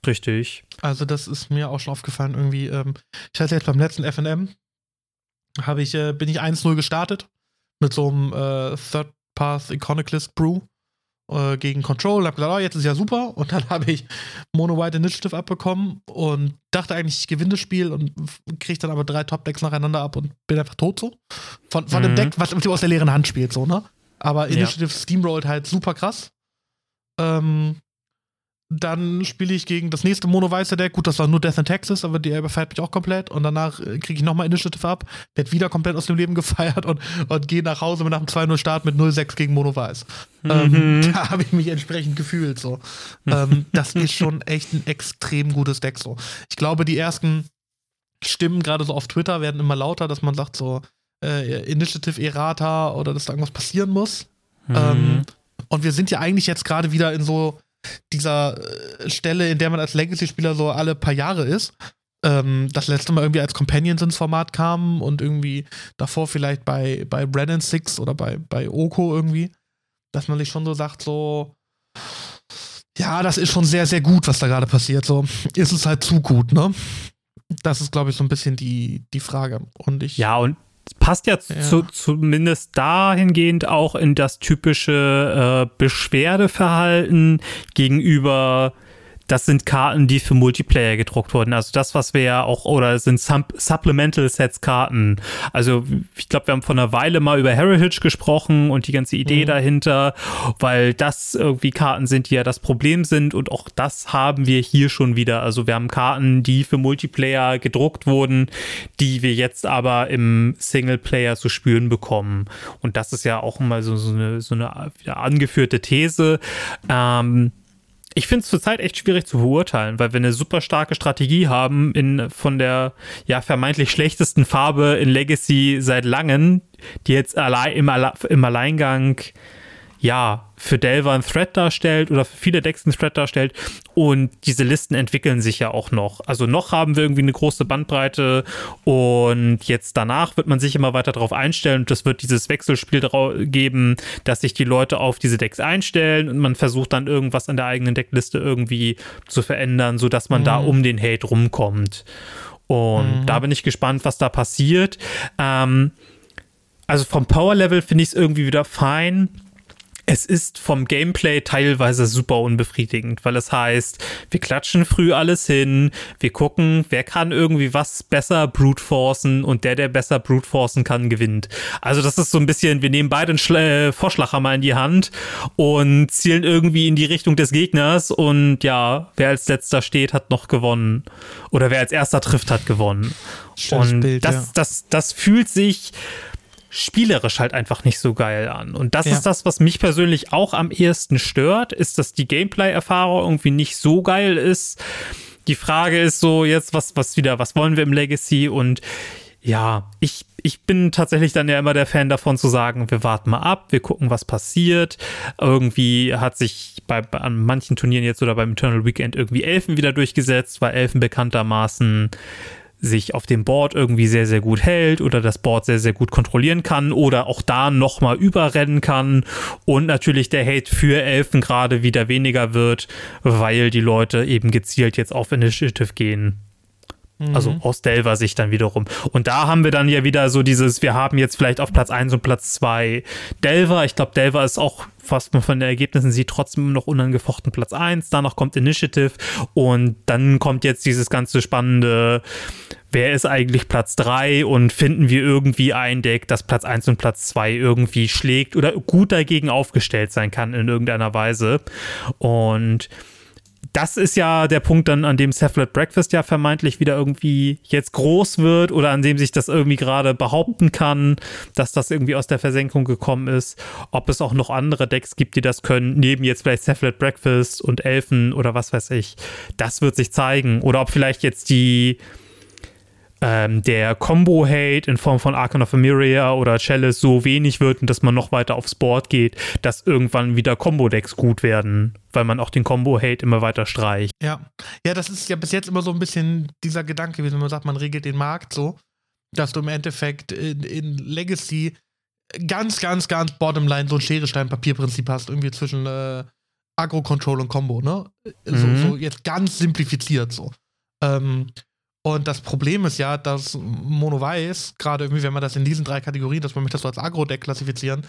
Richtig. Also, das ist mir auch schon aufgefallen, irgendwie. Ähm, ich hatte jetzt beim letzten FM, habe ich, äh, bin ich 1-0 gestartet mit so einem äh, Third Path Iconoclast Brew äh, gegen Control und habe gesagt, oh, jetzt ist ja super. Und dann <laughs> habe ich Mono White Initiative abbekommen und dachte eigentlich, ich gewinne das Spiel und kriege dann aber drei Top-Decks nacheinander ab und bin einfach tot so. Von, von mhm. dem Deck, was im aus der leeren Hand spielt, so, ne? Aber Initiative ja. Steamrolled halt super krass. Ähm, dann spiele ich gegen das nächste mono-weiße Deck. Gut, das war nur Death in Texas, aber die überfährt mich auch komplett. Und danach äh, kriege ich nochmal Initiative ab, werd wieder komplett aus dem Leben <laughs> gefeiert und, und gehe nach Hause mit nach dem 2-0 Start mit 0-6 gegen Mono-Weiß. Mhm. Ähm, <laughs> da habe ich mich entsprechend gefühlt. So. ähm, das <laughs> ist schon echt ein extrem gutes Deck. So. Ich glaube, die ersten Stimmen, gerade so auf Twitter, werden immer lauter, dass man sagt, so äh, Initiative Errata oder dass da irgendwas passieren muss. Mhm. Ähm, und wir sind ja eigentlich jetzt gerade wieder in so dieser äh, Stelle, in der man als Legacy-Spieler so alle paar Jahre ist. Ähm, das letzte Mal irgendwie als Companions ins Format kam und irgendwie davor vielleicht bei, bei Brennan Six oder bei, bei Oko irgendwie, dass man sich schon so sagt, so, ja, das ist schon sehr, sehr gut, was da gerade passiert. So, ist es halt zu gut, ne? Das ist, glaube ich, so ein bisschen die, die Frage. Und ich. Ja, und passt ja, ja. Zu, zumindest dahingehend auch in das typische äh, Beschwerdeverhalten gegenüber das sind Karten, die für Multiplayer gedruckt wurden. Also das, was wir ja auch, oder sind Supplemental Sets Karten. Also ich glaube, wir haben vor einer Weile mal über Heritage gesprochen und die ganze Idee mhm. dahinter, weil das irgendwie Karten sind, die ja das Problem sind und auch das haben wir hier schon wieder. Also wir haben Karten, die für Multiplayer gedruckt wurden, die wir jetzt aber im Singleplayer zu spüren bekommen. Und das ist ja auch mal so, so eine, so eine angeführte These. Ähm, ich finde es zurzeit echt schwierig zu beurteilen, weil wir eine super starke Strategie haben in von der ja vermeintlich schlechtesten Farbe in Legacy seit langem, die jetzt allein im, im Alleingang ja, für Delver ein Thread darstellt oder für viele Decks ein Thread darstellt. Und diese Listen entwickeln sich ja auch noch. Also noch haben wir irgendwie eine große Bandbreite und jetzt danach wird man sich immer weiter darauf einstellen und es wird dieses Wechselspiel geben, dass sich die Leute auf diese Decks einstellen und man versucht dann irgendwas an der eigenen Deckliste irgendwie zu verändern, sodass man mhm. da um den Hate rumkommt. Und mhm. da bin ich gespannt, was da passiert. Ähm, also vom Power Level finde ich es irgendwie wieder fein es ist vom Gameplay teilweise super unbefriedigend, weil es heißt, wir klatschen früh alles hin, wir gucken, wer kann irgendwie was besser brute forcen und der, der besser brute forcen kann, gewinnt. Also das ist so ein bisschen, wir nehmen beide einen Schle äh, Vorschlaghammer in die Hand und zielen irgendwie in die Richtung des Gegners und ja, wer als letzter steht, hat noch gewonnen. Oder wer als erster trifft, hat gewonnen. Schönes und Bild, das, ja. das, das fühlt sich spielerisch halt einfach nicht so geil an. Und das ja. ist das, was mich persönlich auch am ehesten stört, ist, dass die Gameplay-Erfahrung irgendwie nicht so geil ist. Die Frage ist so jetzt, was, was wieder, was wollen wir im Legacy? Und ja, ich, ich bin tatsächlich dann ja immer der Fan davon zu sagen, wir warten mal ab, wir gucken, was passiert. Irgendwie hat sich bei, bei an manchen Turnieren jetzt oder beim Eternal Weekend irgendwie Elfen wieder durchgesetzt, weil Elfen bekanntermaßen sich auf dem Board irgendwie sehr, sehr gut hält oder das Board sehr, sehr gut kontrollieren kann oder auch da nochmal überrennen kann und natürlich der Hate für Elfen gerade wieder weniger wird, weil die Leute eben gezielt jetzt auf Initiative gehen. Also mhm. aus Delver Sicht dann wiederum. Und da haben wir dann ja wieder so dieses, wir haben jetzt vielleicht auf Platz 1 und Platz 2 Delver. Ich glaube, Delver ist auch, was man von den Ergebnissen sieht, trotzdem noch unangefochten Platz 1. Danach kommt Initiative und dann kommt jetzt dieses ganze spannende, wer ist eigentlich Platz 3 und finden wir irgendwie ein Deck, das Platz 1 und Platz 2 irgendwie schlägt oder gut dagegen aufgestellt sein kann in irgendeiner Weise. Und das ist ja der Punkt dann, an dem Cephalid Breakfast ja vermeintlich wieder irgendwie jetzt groß wird oder an dem sich das irgendwie gerade behaupten kann, dass das irgendwie aus der Versenkung gekommen ist. Ob es auch noch andere Decks gibt, die das können, neben jetzt vielleicht Cephalid Breakfast und Elfen oder was weiß ich. Das wird sich zeigen. Oder ob vielleicht jetzt die ähm, der Combo-Hate in Form von Archon of Emiria oder Chalice so wenig wird und dass man noch weiter aufs Board geht, dass irgendwann wieder Combo-Decks gut werden, weil man auch den Combo-Hate immer weiter streicht. Ja. Ja, das ist ja bis jetzt immer so ein bisschen dieser Gedanke, wie man sagt, man regelt den Markt so, dass du im Endeffekt in, in Legacy ganz, ganz, ganz Bottomline so ein Schere-Stein-Papier-Prinzip hast, irgendwie zwischen äh, Agro-Control und Combo, ne? Mhm. So, so, jetzt ganz simplifiziert so. Ähm, und das Problem ist ja, dass Mono Weiß, gerade irgendwie, wenn man das in diesen drei Kategorien, dass man möchte das so als Agro-Deck klassifizieren,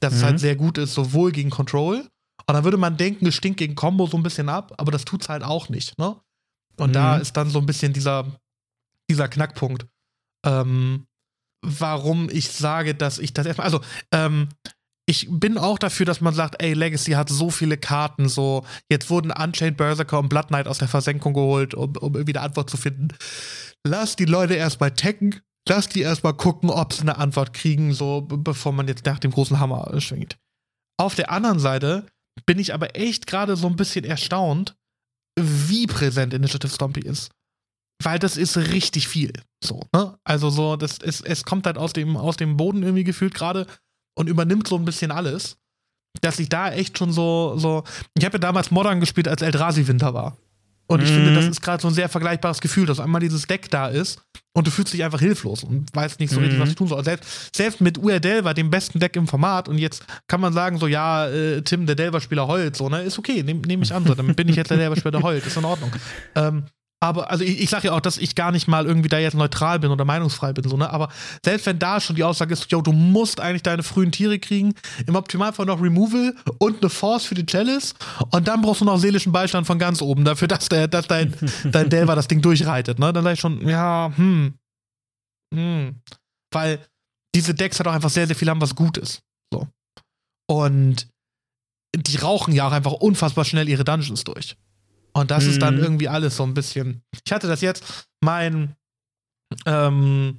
dass mhm. es halt sehr gut ist, sowohl gegen Control, und dann würde man denken, es stinkt gegen Combo so ein bisschen ab, aber das tut es halt auch nicht, ne? Und mhm. da ist dann so ein bisschen dieser, dieser Knackpunkt. Ähm, warum ich sage, dass ich das erstmal, also, ähm, ich bin auch dafür, dass man sagt, ey, Legacy hat so viele Karten, so, jetzt wurden Unchained Berserker und Blood Knight aus der Versenkung geholt, um, um irgendwie eine Antwort zu finden. Lass die Leute erstmal tecken, lass die erstmal gucken, ob sie eine Antwort kriegen, so, bevor man jetzt nach dem großen Hammer schwingt. Auf der anderen Seite bin ich aber echt gerade so ein bisschen erstaunt, wie präsent Initiative Stompy ist. Weil das ist richtig viel. So, ne? Also so, das ist, es kommt halt aus dem, aus dem Boden irgendwie gefühlt gerade und übernimmt so ein bisschen alles. Dass ich da echt schon so, so. Ich habe ja damals Modern gespielt, als Eldrazi Winter war. Und ich mhm. finde, das ist gerade so ein sehr vergleichbares Gefühl, dass einmal dieses Deck da ist und du fühlst dich einfach hilflos und weißt nicht so richtig, was du tun sollst. Selbst, selbst mit UR Delver, dem besten Deck im Format, und jetzt kann man sagen, so, ja, äh, Tim, der Delver-Spieler heult, so, ne, ist okay, nehme nehm ich an, so, damit bin ich jetzt der Delver-Spieler heult, ist in Ordnung. Ähm, Aber, also ich, ich sage ja auch, dass ich gar nicht mal irgendwie da jetzt neutral bin oder meinungsfrei bin, so, ne? Aber selbst wenn da schon die Aussage ist, yo, du musst eigentlich deine frühen Tiere kriegen, im Optimalfall noch Removal und eine Force für die Chalice und dann brauchst du noch seelischen Beistand von ganz oben dafür, dass, der, dass dein, <laughs> dein Delver das Ding durchreitet, ne? Dann sag ich schon, ja, hm. Hm. Weil diese Decks halt auch einfach sehr, sehr viel haben, was gut ist. So. Und die rauchen ja auch einfach unfassbar schnell ihre Dungeons durch. Und das mhm. ist dann mhm. irgendwie alles so ein bisschen. Ich hatte das jetzt, mein ähm,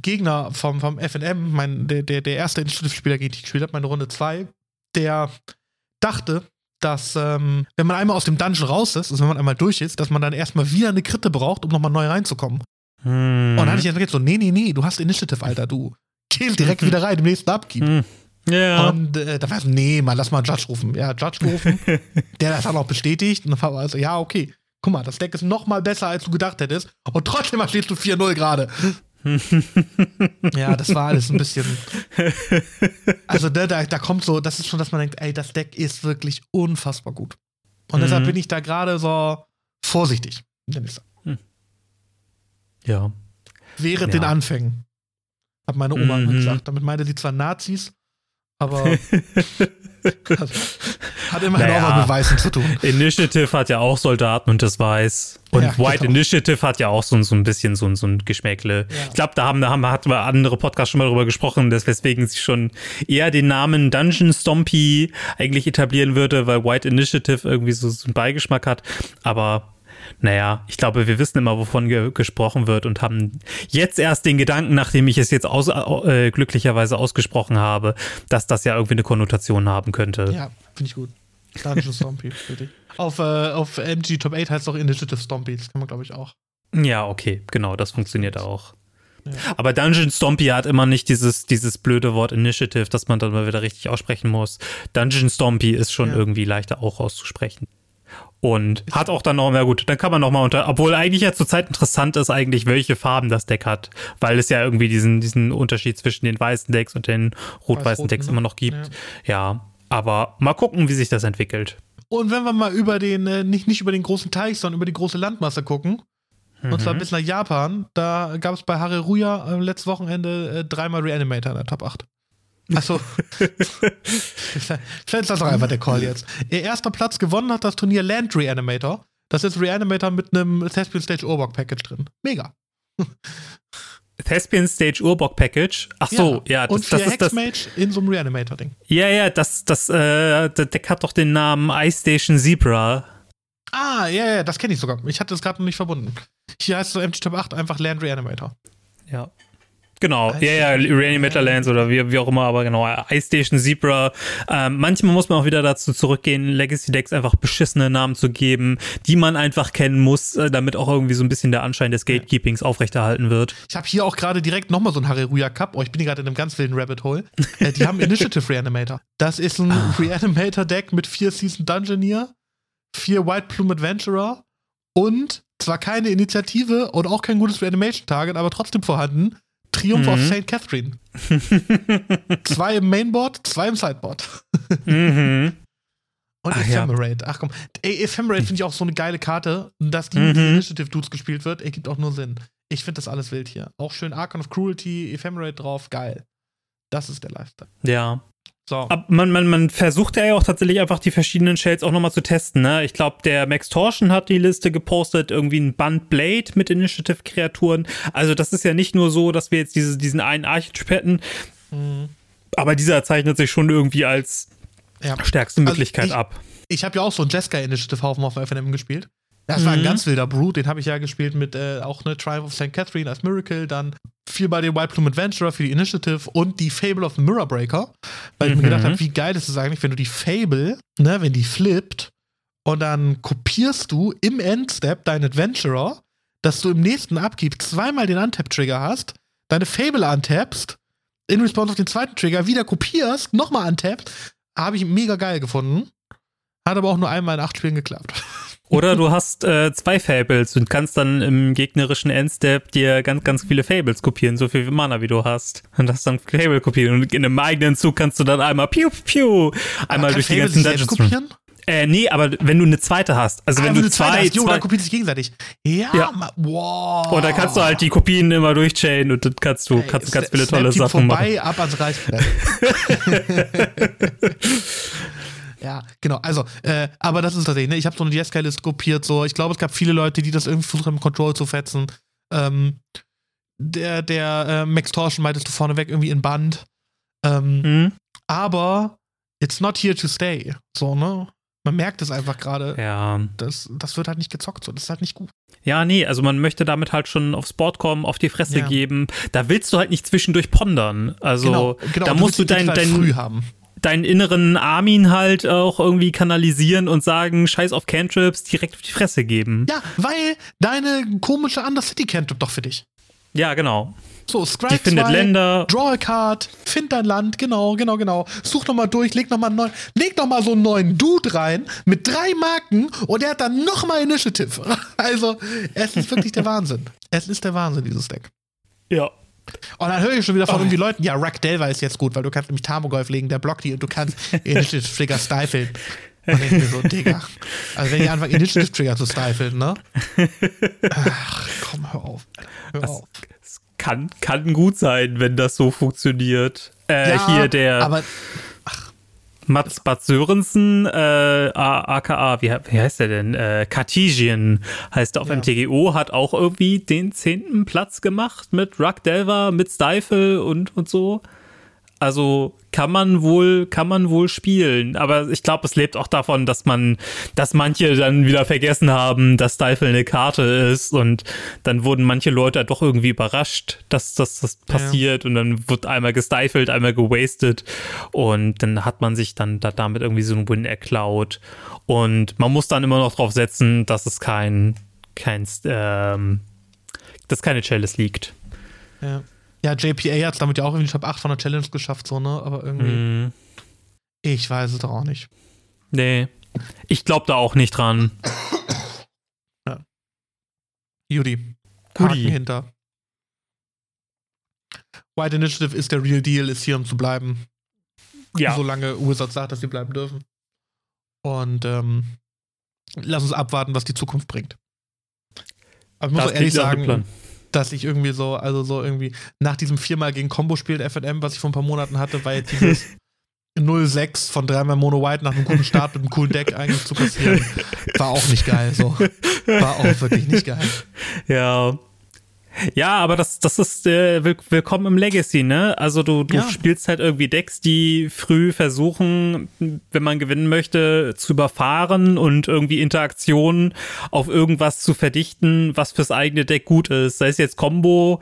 Gegner vom, vom FNM, mein, der, der, der erste Initiative-Spieler, gegen den ich gespielt habe, meine Runde 2, der dachte, dass, ähm, wenn man einmal aus dem Dungeon raus ist, also wenn man einmal durch ist, dass man dann erstmal wieder eine Kritte braucht, um nochmal neu reinzukommen. Hm. Und dann hatte ich jetzt so, nee, nee, nee, du hast Initiative, Alter, du geh direkt <laughs> wieder rein im nächsten Upkeep. Hm. Ja. Und äh, da war ich so, nee, mal lass mal einen Judge rufen. Ja, Judge gerufen. <laughs> der das dann auch bestätigt. Und dann war also, ja, okay. Guck mal, das Deck ist noch mal besser, als du gedacht hättest. Und trotzdem stehst du 4-0 gerade. <laughs> ja, das war alles ein bisschen. Also, da, da, da kommt so, das ist schon, dass man denkt, ey, das Deck ist wirklich unfassbar gut. Und mhm. deshalb bin ich da gerade so vorsichtig, hm. Ja. Während ja. den Anfängen. Hat meine Oma mhm. gesagt. Damit meinte sie zwar Nazis, aber <laughs> also, hat immerhin naja, auch was mit Weißen zu tun. Initiative hat ja auch Soldaten und das weiß. Und ja, White genau. Initiative hat ja auch so, so ein bisschen so, so ein Geschmäckle. Ja. Ich glaube, da haben, da haben hat andere Podcasts schon mal drüber gesprochen, dass weswegen sie schon eher den Namen Dungeon Stompy eigentlich etablieren würde, weil White Initiative irgendwie so, so einen Beigeschmack hat. Aber naja, ich glaube, wir wissen immer, wovon ge gesprochen wird und haben jetzt erst den Gedanken, nachdem ich es jetzt aus, äh, glücklicherweise ausgesprochen habe, dass das ja irgendwie eine Konnotation haben könnte. Ja, finde ich gut. Dungeon Stompy, für Auf, äh, auf MG Top 8 heißt es auch Initiative Stompy, das kann man, glaube ich, auch. Ja, okay, genau, das funktioniert auch. Ja. Aber Dungeon Stompy hat immer nicht dieses, dieses blöde Wort Initiative, das man dann mal wieder richtig aussprechen muss. Dungeon Stompy ist schon ja. irgendwie leichter auch auszusprechen. Und hat auch dann noch, na gut, dann kann man noch mal unter, obwohl eigentlich ja zurzeit interessant ist eigentlich, welche Farben das Deck hat, weil es ja irgendwie diesen, diesen Unterschied zwischen den weißen Decks und den rot-weißen Decks ne? immer noch gibt. Ja. ja. aber mal gucken, wie sich das entwickelt. Und wenn wir mal über den, äh, nicht, nicht über den großen Teich, sondern über die große Landmasse gucken, mhm. und zwar bis nach Japan, da gab es bei Hareruya äh, letztes Wochenende äh, dreimal Reanimator in der Top 8. Achso. Vielleicht <laughs> ist das doch einfach der Call jetzt. Ihr erster Platz gewonnen hat das Turnier Land Reanimator. Das ist Reanimator mit einem Thespian Stage Urbock Package drin. Mega. <laughs> Thespian Stage Urbock Package. Ach so, ja. ja das, und das ist das Mage in so einem Reanimator-Ding. Ja, ja, das, das, äh, der Deck hat doch den Namen Ice Station Zebra. Ah, ja, ja, das kenne ich sogar. Ich hatte das gerade noch nicht verbunden. Hier heißt es so MT Top 8 einfach Land Reanimator. Ja. Genau, ja, ja, Reanimator Lands oder wie, wie auch immer, aber genau, Ice Station Zebra. Ähm, manchmal muss man auch wieder dazu zurückgehen, Legacy Decks einfach beschissene Namen zu geben, die man einfach kennen muss, äh, damit auch irgendwie so ein bisschen der Anschein des Gatekeepings aufrechterhalten wird. Ich habe hier auch gerade direkt nochmal so ein Hareruya Cup. Oh, ich bin hier gerade in einem ganz wilden Rabbit Hole. äh, die haben <laughs> Initiative Reanimator. Das ist ein ah. Reanimator Deck mit vier Season Dungeoneer, vier White Plume Adventurer und zwar keine Initiative und auch kein gutes Reanimation Target, aber trotzdem vorhanden Triumph mhm. of St. Catherine. <laughs> zwei im Mainboard, zwei im Sideboard. mhm. <laughs> Und Ach, Ephemerate. Ja. Ach komm. Ey, Ephemerate finde ich auch so eine geile Karte. Dass die mit mhm. Initiative Dudes gespielt wird, ergibt auch nur Sinn. Ich finde das alles wild hier. Auch schön Archon of Cruelty, Ephemerate drauf, geil. Das ist der Lifestyle. Ja. So. Man, man, man versucht ja auch tatsächlich einfach die verschiedenen Shells auch nochmal zu testen. Ne? Ich glaube, der Max Torsion hat die Liste gepostet, irgendwie ein Band Blade mit Initiative-Kreaturen. Also das ist ja nicht nur so, dass wir jetzt diese, diesen einen Archetyp hätten, mhm. aber dieser zeichnet sich schon irgendwie als ja. stärkste also Möglichkeit also ich, ab. Ich habe ja auch so einen Jessica Initiative-Haufen auf FNM gespielt. Das war ein mhm. ganz wilder Brute, den habe ich ja gespielt mit äh, auch eine Triumph of St. Catherine als Miracle, dann viel bei den White Plume Adventurer für die Initiative und die Fable of the Mirror Breaker, weil mhm. ich mir gedacht habe, mhm. wie geil ist es eigentlich, wenn du die Fable, ne, wenn die flippt und dann kopierst du im Endstep deinen Adventurer, dass du im nächsten Upkeep zweimal den Untap-Trigger hast, deine Fable untappst, in Response auf den zweiten Trigger wieder kopierst, nochmal untappst, habe ich mega geil gefunden. Hat aber auch nur einmal in acht Spielen geklappt. <laughs> Oder du hast äh, zwei Fables und kannst dann im gegnerischen Endstep dir ganz, ganz viele Fables kopieren, so viel Mana wie du hast. Und hast dann Fable kopieren. Und in einem eigenen Zug kannst du dann einmal piu piu einmal durch die ganzen Dungeons kopieren. Äh, nee, aber wenn du eine zweite hast, also Ah, wenn wenn du eine zweite zwei, hast, jo, zwei dann kopiert sich gegenseitig. Ja, Ja. wow. und dann kannst du halt die Kopien immer durchchainen und dann kannst du Ey, kannst ganz Snap- viele tolle Sachen vorbei, machen. ab ans Reißbrett. <laughs> <laughs> ja, genau. Also, äh, aber das ist tatsächlich, ne? Ich habe so eine Yes-List kopiert, so. Ich glaube, es gab viele Leute, die das irgendwie versucht haben, Control zu fetzen. Ähm, der, der äh, Max Torschen meintest du vorneweg irgendwie in Band. Ähm, Hm? aber it's not here to stay. So, ne? Man merkt es einfach gerade. Ja. Das, das wird halt nicht gezockt, so. Das ist halt nicht gut. Ja, nee, also man möchte damit halt schon aufs Board kommen, auf die Fresse Ja. geben. Da willst du halt nicht zwischendurch pondern. Also genau, genau. da musst du dein, dein, früh haben. Deinen inneren Armin halt auch irgendwie kanalisieren und sagen, scheiß auf Cantrips, direkt auf die Fresse geben. Ja, weil deine komische Undercity kennt doch für dich. Ja, genau. So, Die Scribe findet 2, Länder. Draw a Card, find dein Land, genau, genau, genau. Such nochmal durch, leg nochmal neu, leg noch mal so einen neuen Dude rein mit drei Marken und der hat dann nochmal Initiative. <laughs> Also, es ist wirklich der <laughs> Wahnsinn. Es ist der Wahnsinn, dieses Deck. Ja. Und dann höre ich schon wieder von Oh. irgendwie Leuten, ja, Rack Delver ist jetzt gut, weil du kannst nämlich Tamogolf legen, der blockt die und du kannst <laughs> Initiative Trigger stiffeln. Und ich mir so, Digga. Also wenn ihr anfangt, Initiative Trigger zu stiffeln, ne? Ach, komm, hör auf. Hör Das, auf. es kann, kann gut sein, wenn das so funktioniert. Äh, Ja, hier der Aber Mats Bad Sörensen, äh, aka, wie, wie heißt der denn? Äh, Cartesian heißt er auf Ja. MTGO, hat auch irgendwie den zehnten Platz gemacht mit Ruck Delver, mit Stifle und, und so. Also kann man wohl, kann man wohl spielen. Aber ich glaube, es lebt auch davon, dass man, dass manche dann wieder vergessen haben, dass Stifle eine Karte ist und dann wurden manche Leute doch irgendwie überrascht, dass das, das passiert und dann wird einmal gestifelt, einmal gewastet und dann hat man sich dann da, damit irgendwie so einen Win erklaut und man muss dann immer noch drauf setzen, dass es kein, kein, ähm, dass keine Chalice liegt. Ja. Ja, JPA hat es damit ja auch irgendwie Top 8 von der Challenge geschafft, so, ne? Aber irgendwie, Mhm. ich weiß es doch auch nicht. Nee. Ich glaube da auch nicht dran. Judy. Guti. Haken hinter. White Initiative ist der Real Deal, ist hier, um zu bleiben. Ja. Solange Wizards sagt, dass sie bleiben dürfen. Und ähm, lass uns abwarten, was die Zukunft bringt. Aber ich muss ehrlich sagen. Dass ich irgendwie so, also so irgendwie nach diesem viermal gegen Combo spiel FNM, was ich vor ein paar Monaten hatte, war jetzt dieses <laughs> 0-6 von dreimal Mono White nach einem guten Start mit einem coolen Deck eigentlich zu passieren, war auch nicht geil. So. War auch wirklich nicht geil. Ja. Ja, aber das, das ist äh, will- willkommen im Legacy, ne? Also du, du Ja. spielst halt irgendwie Decks, die früh versuchen, wenn man gewinnen möchte, zu überfahren und irgendwie Interaktionen auf irgendwas zu verdichten, was fürs eigene Deck gut ist. Sei es jetzt Combo,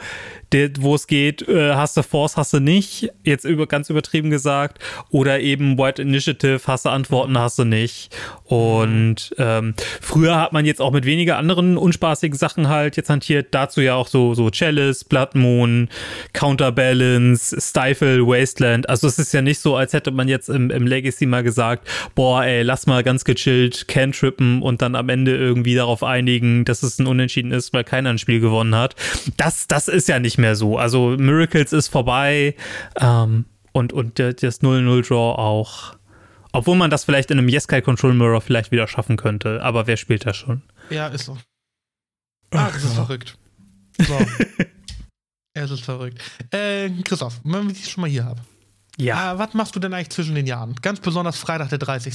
wo es geht, äh, hast du Force, hast du nicht, jetzt über, ganz übertrieben gesagt, oder eben White Initiative, hast du Antworten, hast du nicht. Und ähm, früher hat man jetzt auch mit weniger anderen unspaßigen Sachen halt jetzt hantiert, dazu ja auch so, so Chalice, Blood Moon, Counterbalance, Stifle, Wasteland. Also es ist ja nicht so, als hätte man jetzt im, im Legacy mal gesagt, boah, ey, lass mal ganz gechillt cantrippen und dann am Ende irgendwie darauf einigen, dass es ein Unentschieden ist, weil keiner ein Spiel gewonnen hat. Das, das ist ja nicht mehr so. Also Miracles ist vorbei ähm, und, und das 0-0-Draw auch. Obwohl man das vielleicht in einem Yes-Kai Control Mirror vielleicht wieder schaffen könnte, aber wer spielt das schon? Ja, ist so. Ah, das ist verrückt. So. <laughs> es ist verrückt. Äh, Christoph, wenn ich dich schon mal hier habe. Ja. Ah, was machst du denn eigentlich zwischen den Jahren? Ganz besonders Freitag der 30.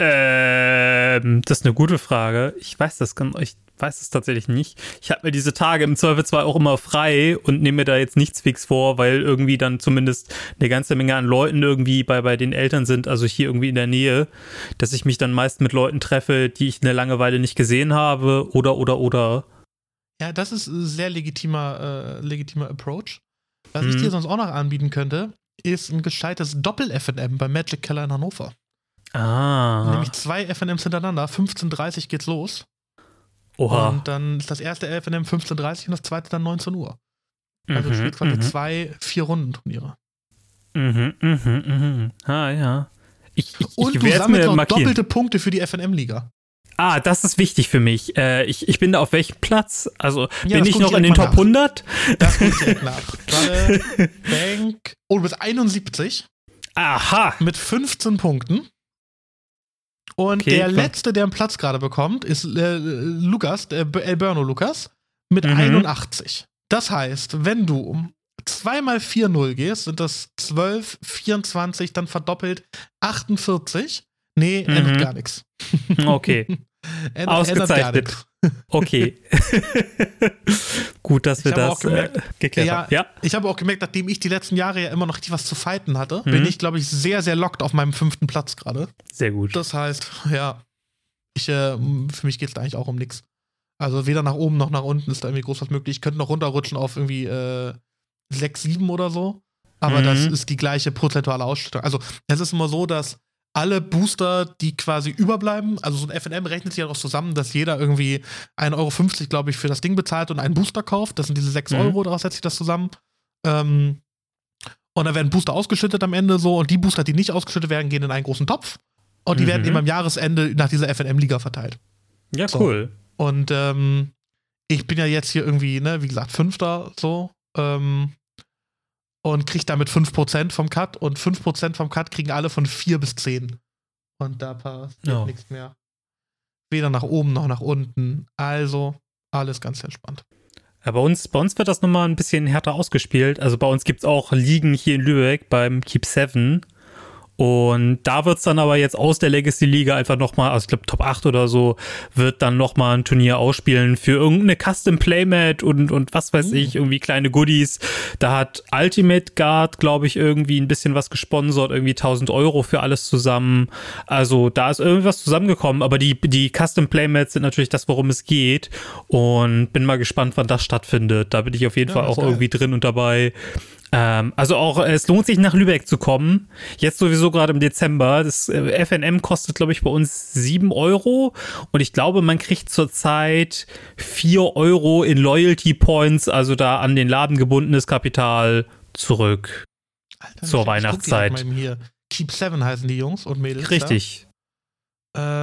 Ähm, das ist eine gute Frage. Ich weiß das, gan- ich weiß es tatsächlich nicht. Ich habe mir diese Tage im Zweifelsfall auch immer frei und nehme mir da jetzt nichts fix vor, weil irgendwie dann zumindest eine ganze Menge an Leuten irgendwie bei, bei den Eltern sind, also hier irgendwie in der Nähe, dass ich mich dann meist mit Leuten treffe, die ich eine lange Weile nicht gesehen habe oder, oder, oder. Ja, das ist ein sehr legitimer, äh, legitimer Approach. Was ich Mhm. dir sonst auch noch anbieten könnte, ist ein gescheites Doppel-FNM bei Magic Keller in Hannover. Ah. Nämlich zwei FNMs hintereinander, 15.30 geht's los. Oha. Und dann ist das erste FNM 15.30 und das zweite dann 19 Uhr. Also Mhm, spielst quasi mhm. zwei, vier Runden Turniere. Mhm, mhm, mhm. Ah, ja. Ich, ich, Und ich du sammelst mir noch markieren. doppelte Punkte für die FNM-Liga. Ah, das ist wichtig für mich. Äh, ich, ich bin da auf welchem Platz? Also Ja, bin ich noch ich in den Top nach. 100? Das guck ich direkt <laughs> nach. Warte, Bank. Oh, du bist 71 Aha. mit 15 Punkten. Und Okay, der klar. letzte, der einen Platz gerade bekommt, ist äh, Lukas, äh, Elberno Lukas, mit Mhm. 81. Das heißt, wenn du um 2 mal 4-0 gehst, sind das 12, 24, dann verdoppelt 48. Nee, Mhm. ändert gar nichts. Okay, <laughs> Ändert, Ausgezeichnet. nix. Okay. <laughs> Gut, dass wir das gemerkt- äh, geklärt Ja, haben. Ja, Ich habe auch gemerkt, nachdem ich die letzten Jahre ja immer noch richtig was zu fighten hatte, Mhm. bin ich, glaube ich, sehr, sehr locked auf meinem fünften Platz gerade. sehr gut. Das heißt, ja, ich, äh, für mich geht es da eigentlich auch um nichts. Also weder nach oben noch nach unten ist da irgendwie groß was möglich. Ich könnte noch runterrutschen auf irgendwie äh, 6, 7 oder so. Aber Mhm. das ist die gleiche prozentuale Ausstattung. Also es ist immer so, dass alle Booster, die quasi überbleiben, also so ein FNM rechnet sich ja auch zusammen, dass jeder irgendwie 1,50 Euro, glaube ich, für das Ding bezahlt und einen Booster kauft. Das sind diese 6 Mhm. Euro, daraus setzt sich das zusammen. Ähm, und dann werden Booster ausgeschüttet am Ende so und die Booster, die nicht ausgeschüttet werden, gehen in einen großen Topf. Und die werden Mhm. eben am Jahresende nach dieser FNM-Liga verteilt. Ja, So. cool. Und ähm, ich bin ja jetzt hier irgendwie, ne, wie gesagt, Fünfter so. Ähm, und krieg damit 5% vom Cut. Und 5% vom Cut kriegen alle von 4 bis 10. Und da passiert Ja. nichts mehr. Weder nach oben noch nach unten. Also alles ganz entspannt. Ja, bei, uns, bei uns wird das nochmal ein bisschen härter ausgespielt. Also bei uns gibt es auch Ligen hier in Lübeck beim Keep 7. Und da wird es dann aber jetzt aus der Legacy-Liga einfach nochmal, also ich glaube Top 8 oder so, wird dann nochmal ein Turnier ausspielen für irgendeine Custom Playmat und, und was weiß Uh. ich, irgendwie kleine Goodies. Da hat Ultimate Guard, glaube ich, irgendwie ein bisschen was gesponsert, irgendwie 1000 Euro für alles zusammen. Also da ist irgendwas zusammengekommen, aber die, die Custom Playmats sind natürlich das, worum es geht. Und bin mal gespannt, wann das stattfindet. Da bin ich auf jeden Ja, Fall auch geil. irgendwie drin und dabei. Ähm, also auch, äh, es lohnt sich nach Lübeck zu kommen. Jetzt sowieso gerade im Dezember. Das äh, FNM kostet, glaube ich, bei uns 7 Euro. Und ich glaube, man kriegt zurzeit 4 Euro in Loyalty Points, also da an den Laden gebundenes Kapital zurück. Alter, Zur guck Weihnachtszeit. Keep 7 heißen die Jungs und Mädels. Richtig. Da.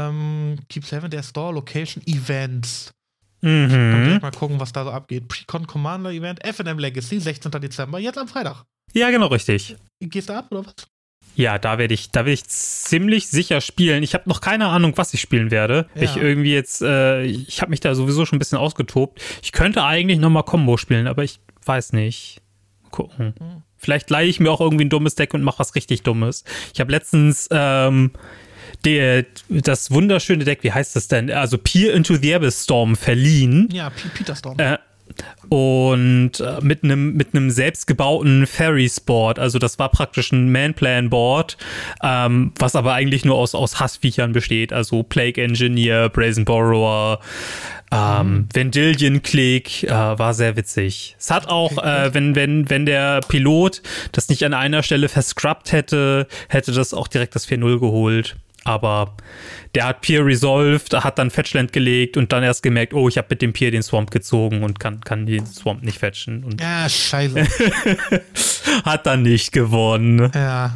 Ähm, Keep 7, der Store Location Events. Mhm. direkt mal gucken, was da so abgeht. Precon Commander Event, FNM Legacy, 16. Dezember, jetzt am Freitag. Ja, genau richtig. Gehst du ab oder was? Ja, da werde ich, da werde ich ziemlich sicher spielen. Ich habe noch keine Ahnung, was ich spielen werde. Ja. Ich irgendwie jetzt, äh, ich habe mich da sowieso schon ein bisschen ausgetobt. Ich könnte eigentlich noch mal Combo spielen, aber ich weiß nicht. Gucken. Hm. Vielleicht leihe ich mir auch irgendwie ein dummes Deck und mache was richtig Dummes. Ich habe letztens ähm, der, das wunderschöne Deck, wie heißt das denn? Also Peer into the Abyss Storm verliehen. Ja, P Peter Storm. Äh, und äh, mit einem mit einem selbstgebauten Ferry Board, also das war praktisch ein Manplan Board, ähm, was aber eigentlich nur aus aus Hassviechern besteht, also Plague Engineer, Brazen Borrower, ähm, Vendilion Click, äh, war sehr witzig. Es hat auch, äh, wenn wenn wenn der Pilot das nicht an einer Stelle verscrubbt hätte, hätte das auch direkt das 4-0 geholt. Aber der hat Pier resolved, hat dann Fetchland gelegt und dann erst gemerkt, oh, ich habe mit dem Pier den Swamp gezogen und kann, kann den Swamp nicht fetchen. Und ja, scheiße. <laughs> hat dann nicht gewonnen. ja.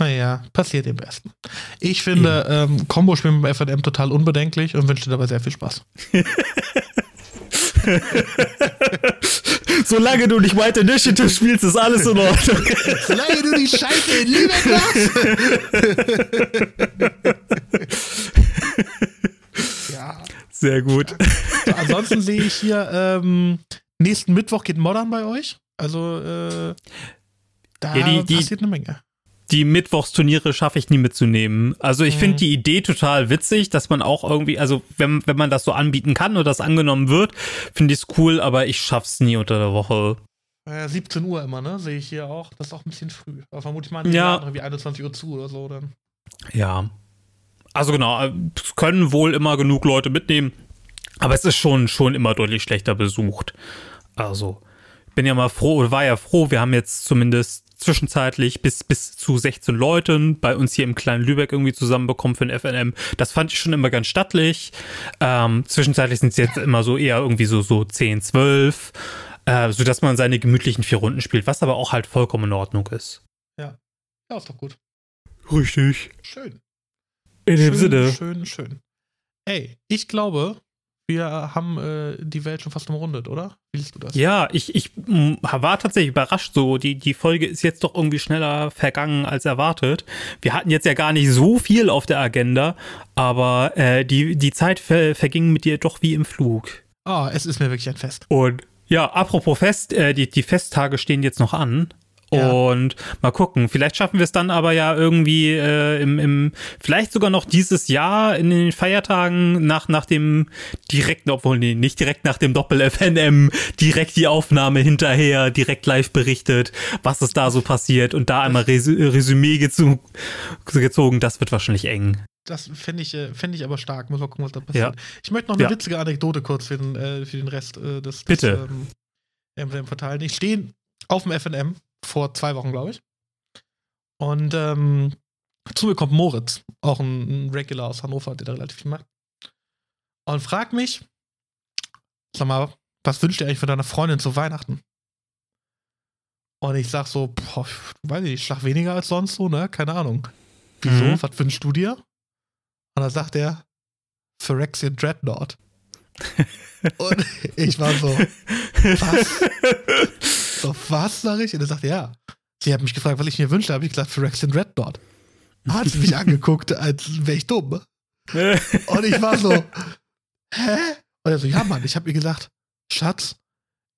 Naja, passiert dem Besten. Ich finde ähm, Combo-Spielen beim FNM total unbedenklich und wünsche dir dabei sehr viel Spaß. <laughs> Solange du nicht White Initiative spielst, ist alles in Ordnung. Solange du die Scheiße in Lübeck machst. ja. Sehr gut. So, ansonsten sehe ich hier, ähm, nächsten Mittwoch geht Modern bei euch. Also, äh, da Ja, die- die- passiert eine Menge. Die Mittwochsturniere schaffe ich nie mitzunehmen. Also ich Mhm. finde die Idee total witzig, dass man auch irgendwie, also wenn, wenn man das so anbieten kann oder das angenommen wird, finde ich es cool, aber ich schaff's nie unter der Woche. Äh, 17 Uhr immer, ne? Sehe ich hier auch. Das ist auch ein bisschen früh. Aber vermutlich mal Ja. irgendwie 21 Uhr zu oder so. Dann. Ja. Also genau, äh, es können wohl immer genug Leute mitnehmen, aber es ist schon, schon immer deutlich schlechter besucht. Also, ich bin ja mal froh, oder war ja froh, wir haben jetzt zumindest zwischenzeitlich bis, bis zu 16 Leuten bei uns hier im kleinen Lübeck irgendwie zusammenbekommen für den FNM. Das fand ich schon immer ganz stattlich. Ähm, zwischenzeitlich sind es jetzt immer so eher irgendwie so, so 10, 12, äh, sodass man seine gemütlichen vier Runden spielt, was aber auch halt vollkommen in Ordnung ist. Ja, ist doch gut. Richtig. Schön. In dem schön, Sinne. Schön, schön. Ey, ich glaube, wir haben äh, die Welt schon fast umrundet, oder? Wie siehst du das? Ja, ich, ich war tatsächlich überrascht so. Die, die Folge ist jetzt doch irgendwie schneller vergangen als erwartet. Wir hatten jetzt ja gar nicht so viel auf der Agenda, aber äh, die, die Zeit ver verging mit dir doch wie im Flug. Oh, es ist mir wirklich ein Fest. Und ja, apropos Fest, äh, die, die Festtage stehen jetzt noch an. Ja. Und mal gucken, vielleicht schaffen wir es dann aber ja irgendwie äh, im, im, vielleicht sogar noch dieses Jahr in den Feiertagen nach, nach dem direkten, obwohl nee, nicht direkt nach dem Doppel-FNM, direkt die Aufnahme hinterher, direkt live berichtet, was ist da so passiert und da einmal Res Resümee gezo gezogen, das wird wahrscheinlich eng. Das finde ich, äh, find ich aber stark. Muss mal gucken, was da passiert. Ja. Ich möchte noch eine Ja. witzige Anekdote kurz für den, äh, für den Rest äh, des, des Bitte. ähm, verteilen. Ich stehe auf dem FNM vor zwei Wochen, glaube ich. Und ähm, zu mir kommt Moritz, auch ein, Regular aus Hannover, der da relativ viel macht. Und fragt mich, sag mal, was wünscht ihr eigentlich für deine Freundin zu Weihnachten? Und ich sag so, boah, weiß ich nicht, schlag weniger als sonst so, ne? Keine Ahnung. Wieso? Mhm. Was wünschst du dir? Und dann sagt er, Phyrexian Dreadnought. <laughs> Und ich war so, was? <laughs> So, was, sag ich? Und er sagte, ja. Sie hat mich gefragt, was ich mir wünsche. Da habe ich gesagt, Phyrexian Dreadnought. Hat sie mich <laughs> angeguckt, als wäre ich dumm. Und ich war so, hä? Und er so, ja, Mann, ich habe ihr gesagt, Schatz,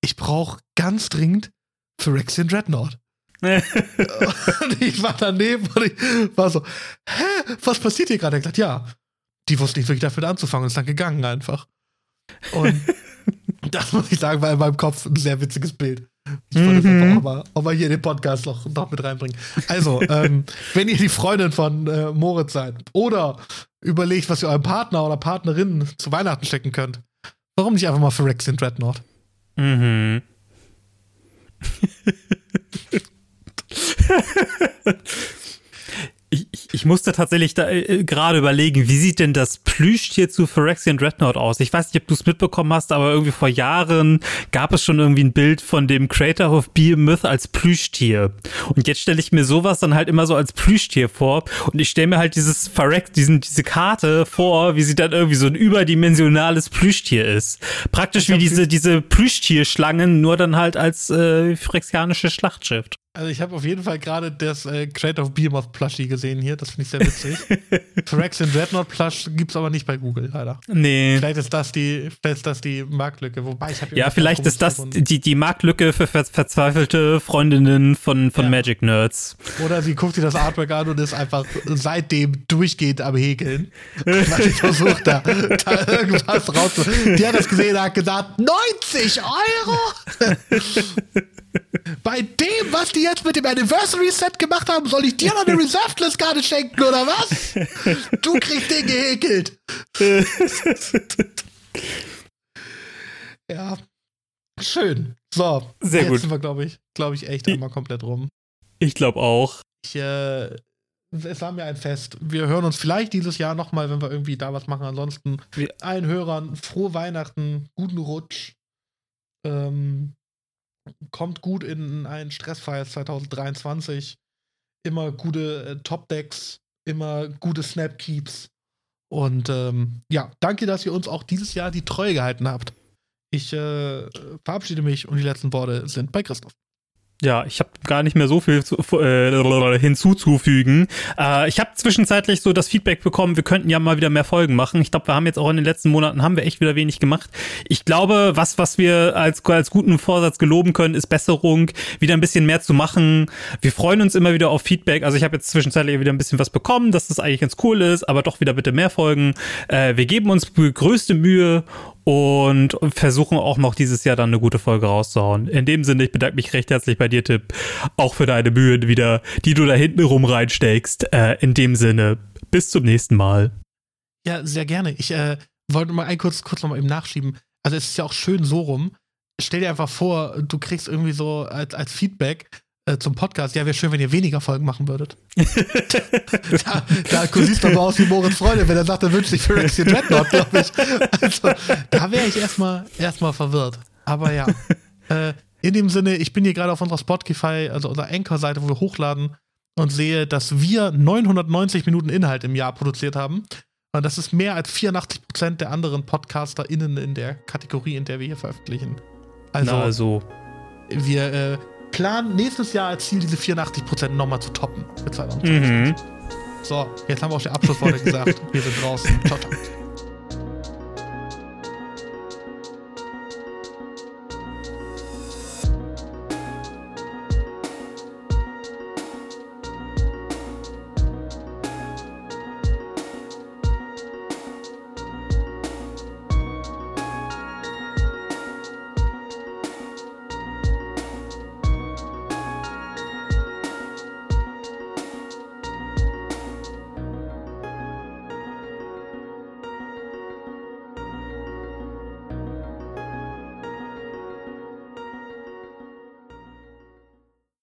ich brauche ganz dringend Phyrexian Dreadnought. Und ich war daneben und ich war so, hä, was passiert hier gerade? Er hat gesagt, ja, die wusste nicht wirklich dafür anzufangen und ist dann gegangen einfach. Und <laughs> das muss ich sagen, war in meinem Kopf ein sehr witziges Bild. Ich wollte Mhm. einfach auch mal, auch mal hier den Podcast noch, noch mit reinbringen. Also, ähm, <laughs> wenn ihr die Freundin von äh, Moritz seid oder überlegt, was ihr eurem Partner oder Partnerin zu Weihnachten stecken könnt, warum nicht einfach mal für Rex in Dreadnought? Mhm. <laughs> <laughs> Ich, ich, ich musste tatsächlich da äh, gerade überlegen, wie sieht denn das Plüschtier zu Phyrexian Dreadnought aus? Ich weiß nicht, ob du es mitbekommen hast, aber irgendwie vor Jahren gab es schon irgendwie ein Bild von dem Creator of Behemoth als Plüschtier. Und jetzt stelle ich mir sowas dann halt immer so als Plüschtier vor. Und ich stelle mir halt dieses Phyrex, diesen, diese Karte vor, wie sie dann irgendwie so ein überdimensionales Plüschtier ist. Praktisch wie diese, diese Plüschtierschlangen, nur dann halt als äh, phyrexianische Schlachtschiff. Also ich habe auf jeden Fall gerade das äh, Creator of Behemoth Plushie gesehen hier. Das finde ich sehr witzig. <laughs> Rex in Dreadnought Plush gibt's aber nicht bei Google, leider. Nee. Vielleicht ist das die, vielleicht ist das die Marktlücke. Wobei ich habe Ja, vielleicht ist das gefunden. die, die Marktlücke für ver verzweifelte Freundinnen von, von Ja. Magic Nerds. Oder sie guckt sich das Artwork an und ist einfach seitdem durchgehend am Häkeln. Sie versucht, da, da irgendwas rauszuholen. Die hat das gesehen und hat gesagt, 90 Euro? <laughs> Bei dem, was die jetzt mit dem Anniversary Set gemacht haben, soll ich dir noch eine <laughs> Reserved List Karte schenken, oder was? <laughs> Du kriegst den gehäkelt. ja. Schön. So. Sehr jetzt gut. sind wir, glaube ich, glaube ich, echt einmal komplett rum. Ich glaube auch. Ich, äh, es war mir ein Fest. Wir hören uns vielleicht dieses Jahr nochmal, wenn wir irgendwie da was machen. Ansonsten allen Hörern frohe Weihnachten, guten Rutsch. Ähm, kommt gut in ein stressfreies 2023. Immer gute äh, Top-Decks, immer gute Snap-Keeps. Und ähm, ja, danke, dass ihr uns auch dieses Jahr die Treue gehalten habt. Ich äh, verabschiede mich und die letzten Worte sind bei Christoph. Ja, ich habe gar nicht mehr so viel zu, äh, hinzuzufügen. Äh, ich habe zwischenzeitlich so das Feedback bekommen, wir könnten ja mal wieder mehr Folgen machen. Ich glaube, wir haben jetzt auch in den letzten Monaten haben wir echt wieder wenig gemacht. Ich glaube, was was wir als als guten Vorsatz geloben können, ist Besserung, wieder ein bisschen mehr zu machen. Wir freuen uns immer wieder auf Feedback. Also ich habe jetzt zwischenzeitlich wieder ein bisschen was bekommen, dass das eigentlich ganz cool ist, aber doch wieder bitte mehr Folgen. Äh, wir geben uns größte Mühe und versuchen auch noch dieses Jahr dann eine gute Folge rauszuhauen. In dem Sinne, ich bedanke mich recht herzlich bei dir, Tipp, auch für deine Mühen wieder, die du da hinten rum reinsteckst. Äh, in dem Sinne, bis zum nächsten Mal. Ja, sehr gerne. Ich äh, wollte mal ein kurz, kurz noch mal eben nachschieben. Also es ist ja auch schön so rum. Stell dir einfach vor, du kriegst irgendwie so als, als Feedback äh, zum Podcast, ja, wäre schön, wenn ihr weniger Folgen machen würdet. <laughs> da, da siehst du aber aus wie Moritz Freunde, wenn er sagt, er wünscht sich für Rexian Dreadnought, glaube ich. Also, da wäre ich erstmal erstmal verwirrt. Aber ja. <laughs> äh, in dem Sinne, ich bin hier gerade auf unserer Spotify, also unserer Anchor-Seite, wo wir hochladen und sehe, dass wir 990 Minuten Inhalt im Jahr produziert haben. Und das ist mehr als 84% der anderen PodcasterInnen in der Kategorie, in der wir hier veröffentlichen. Also, Na, also wir äh, planen nächstes Jahr als Ziel, diese 84% nochmal zu toppen. Mit 2020. mhm. So, jetzt haben wir auch die Abschlussworte gesagt. Wir sind draußen. Ciao, ciao.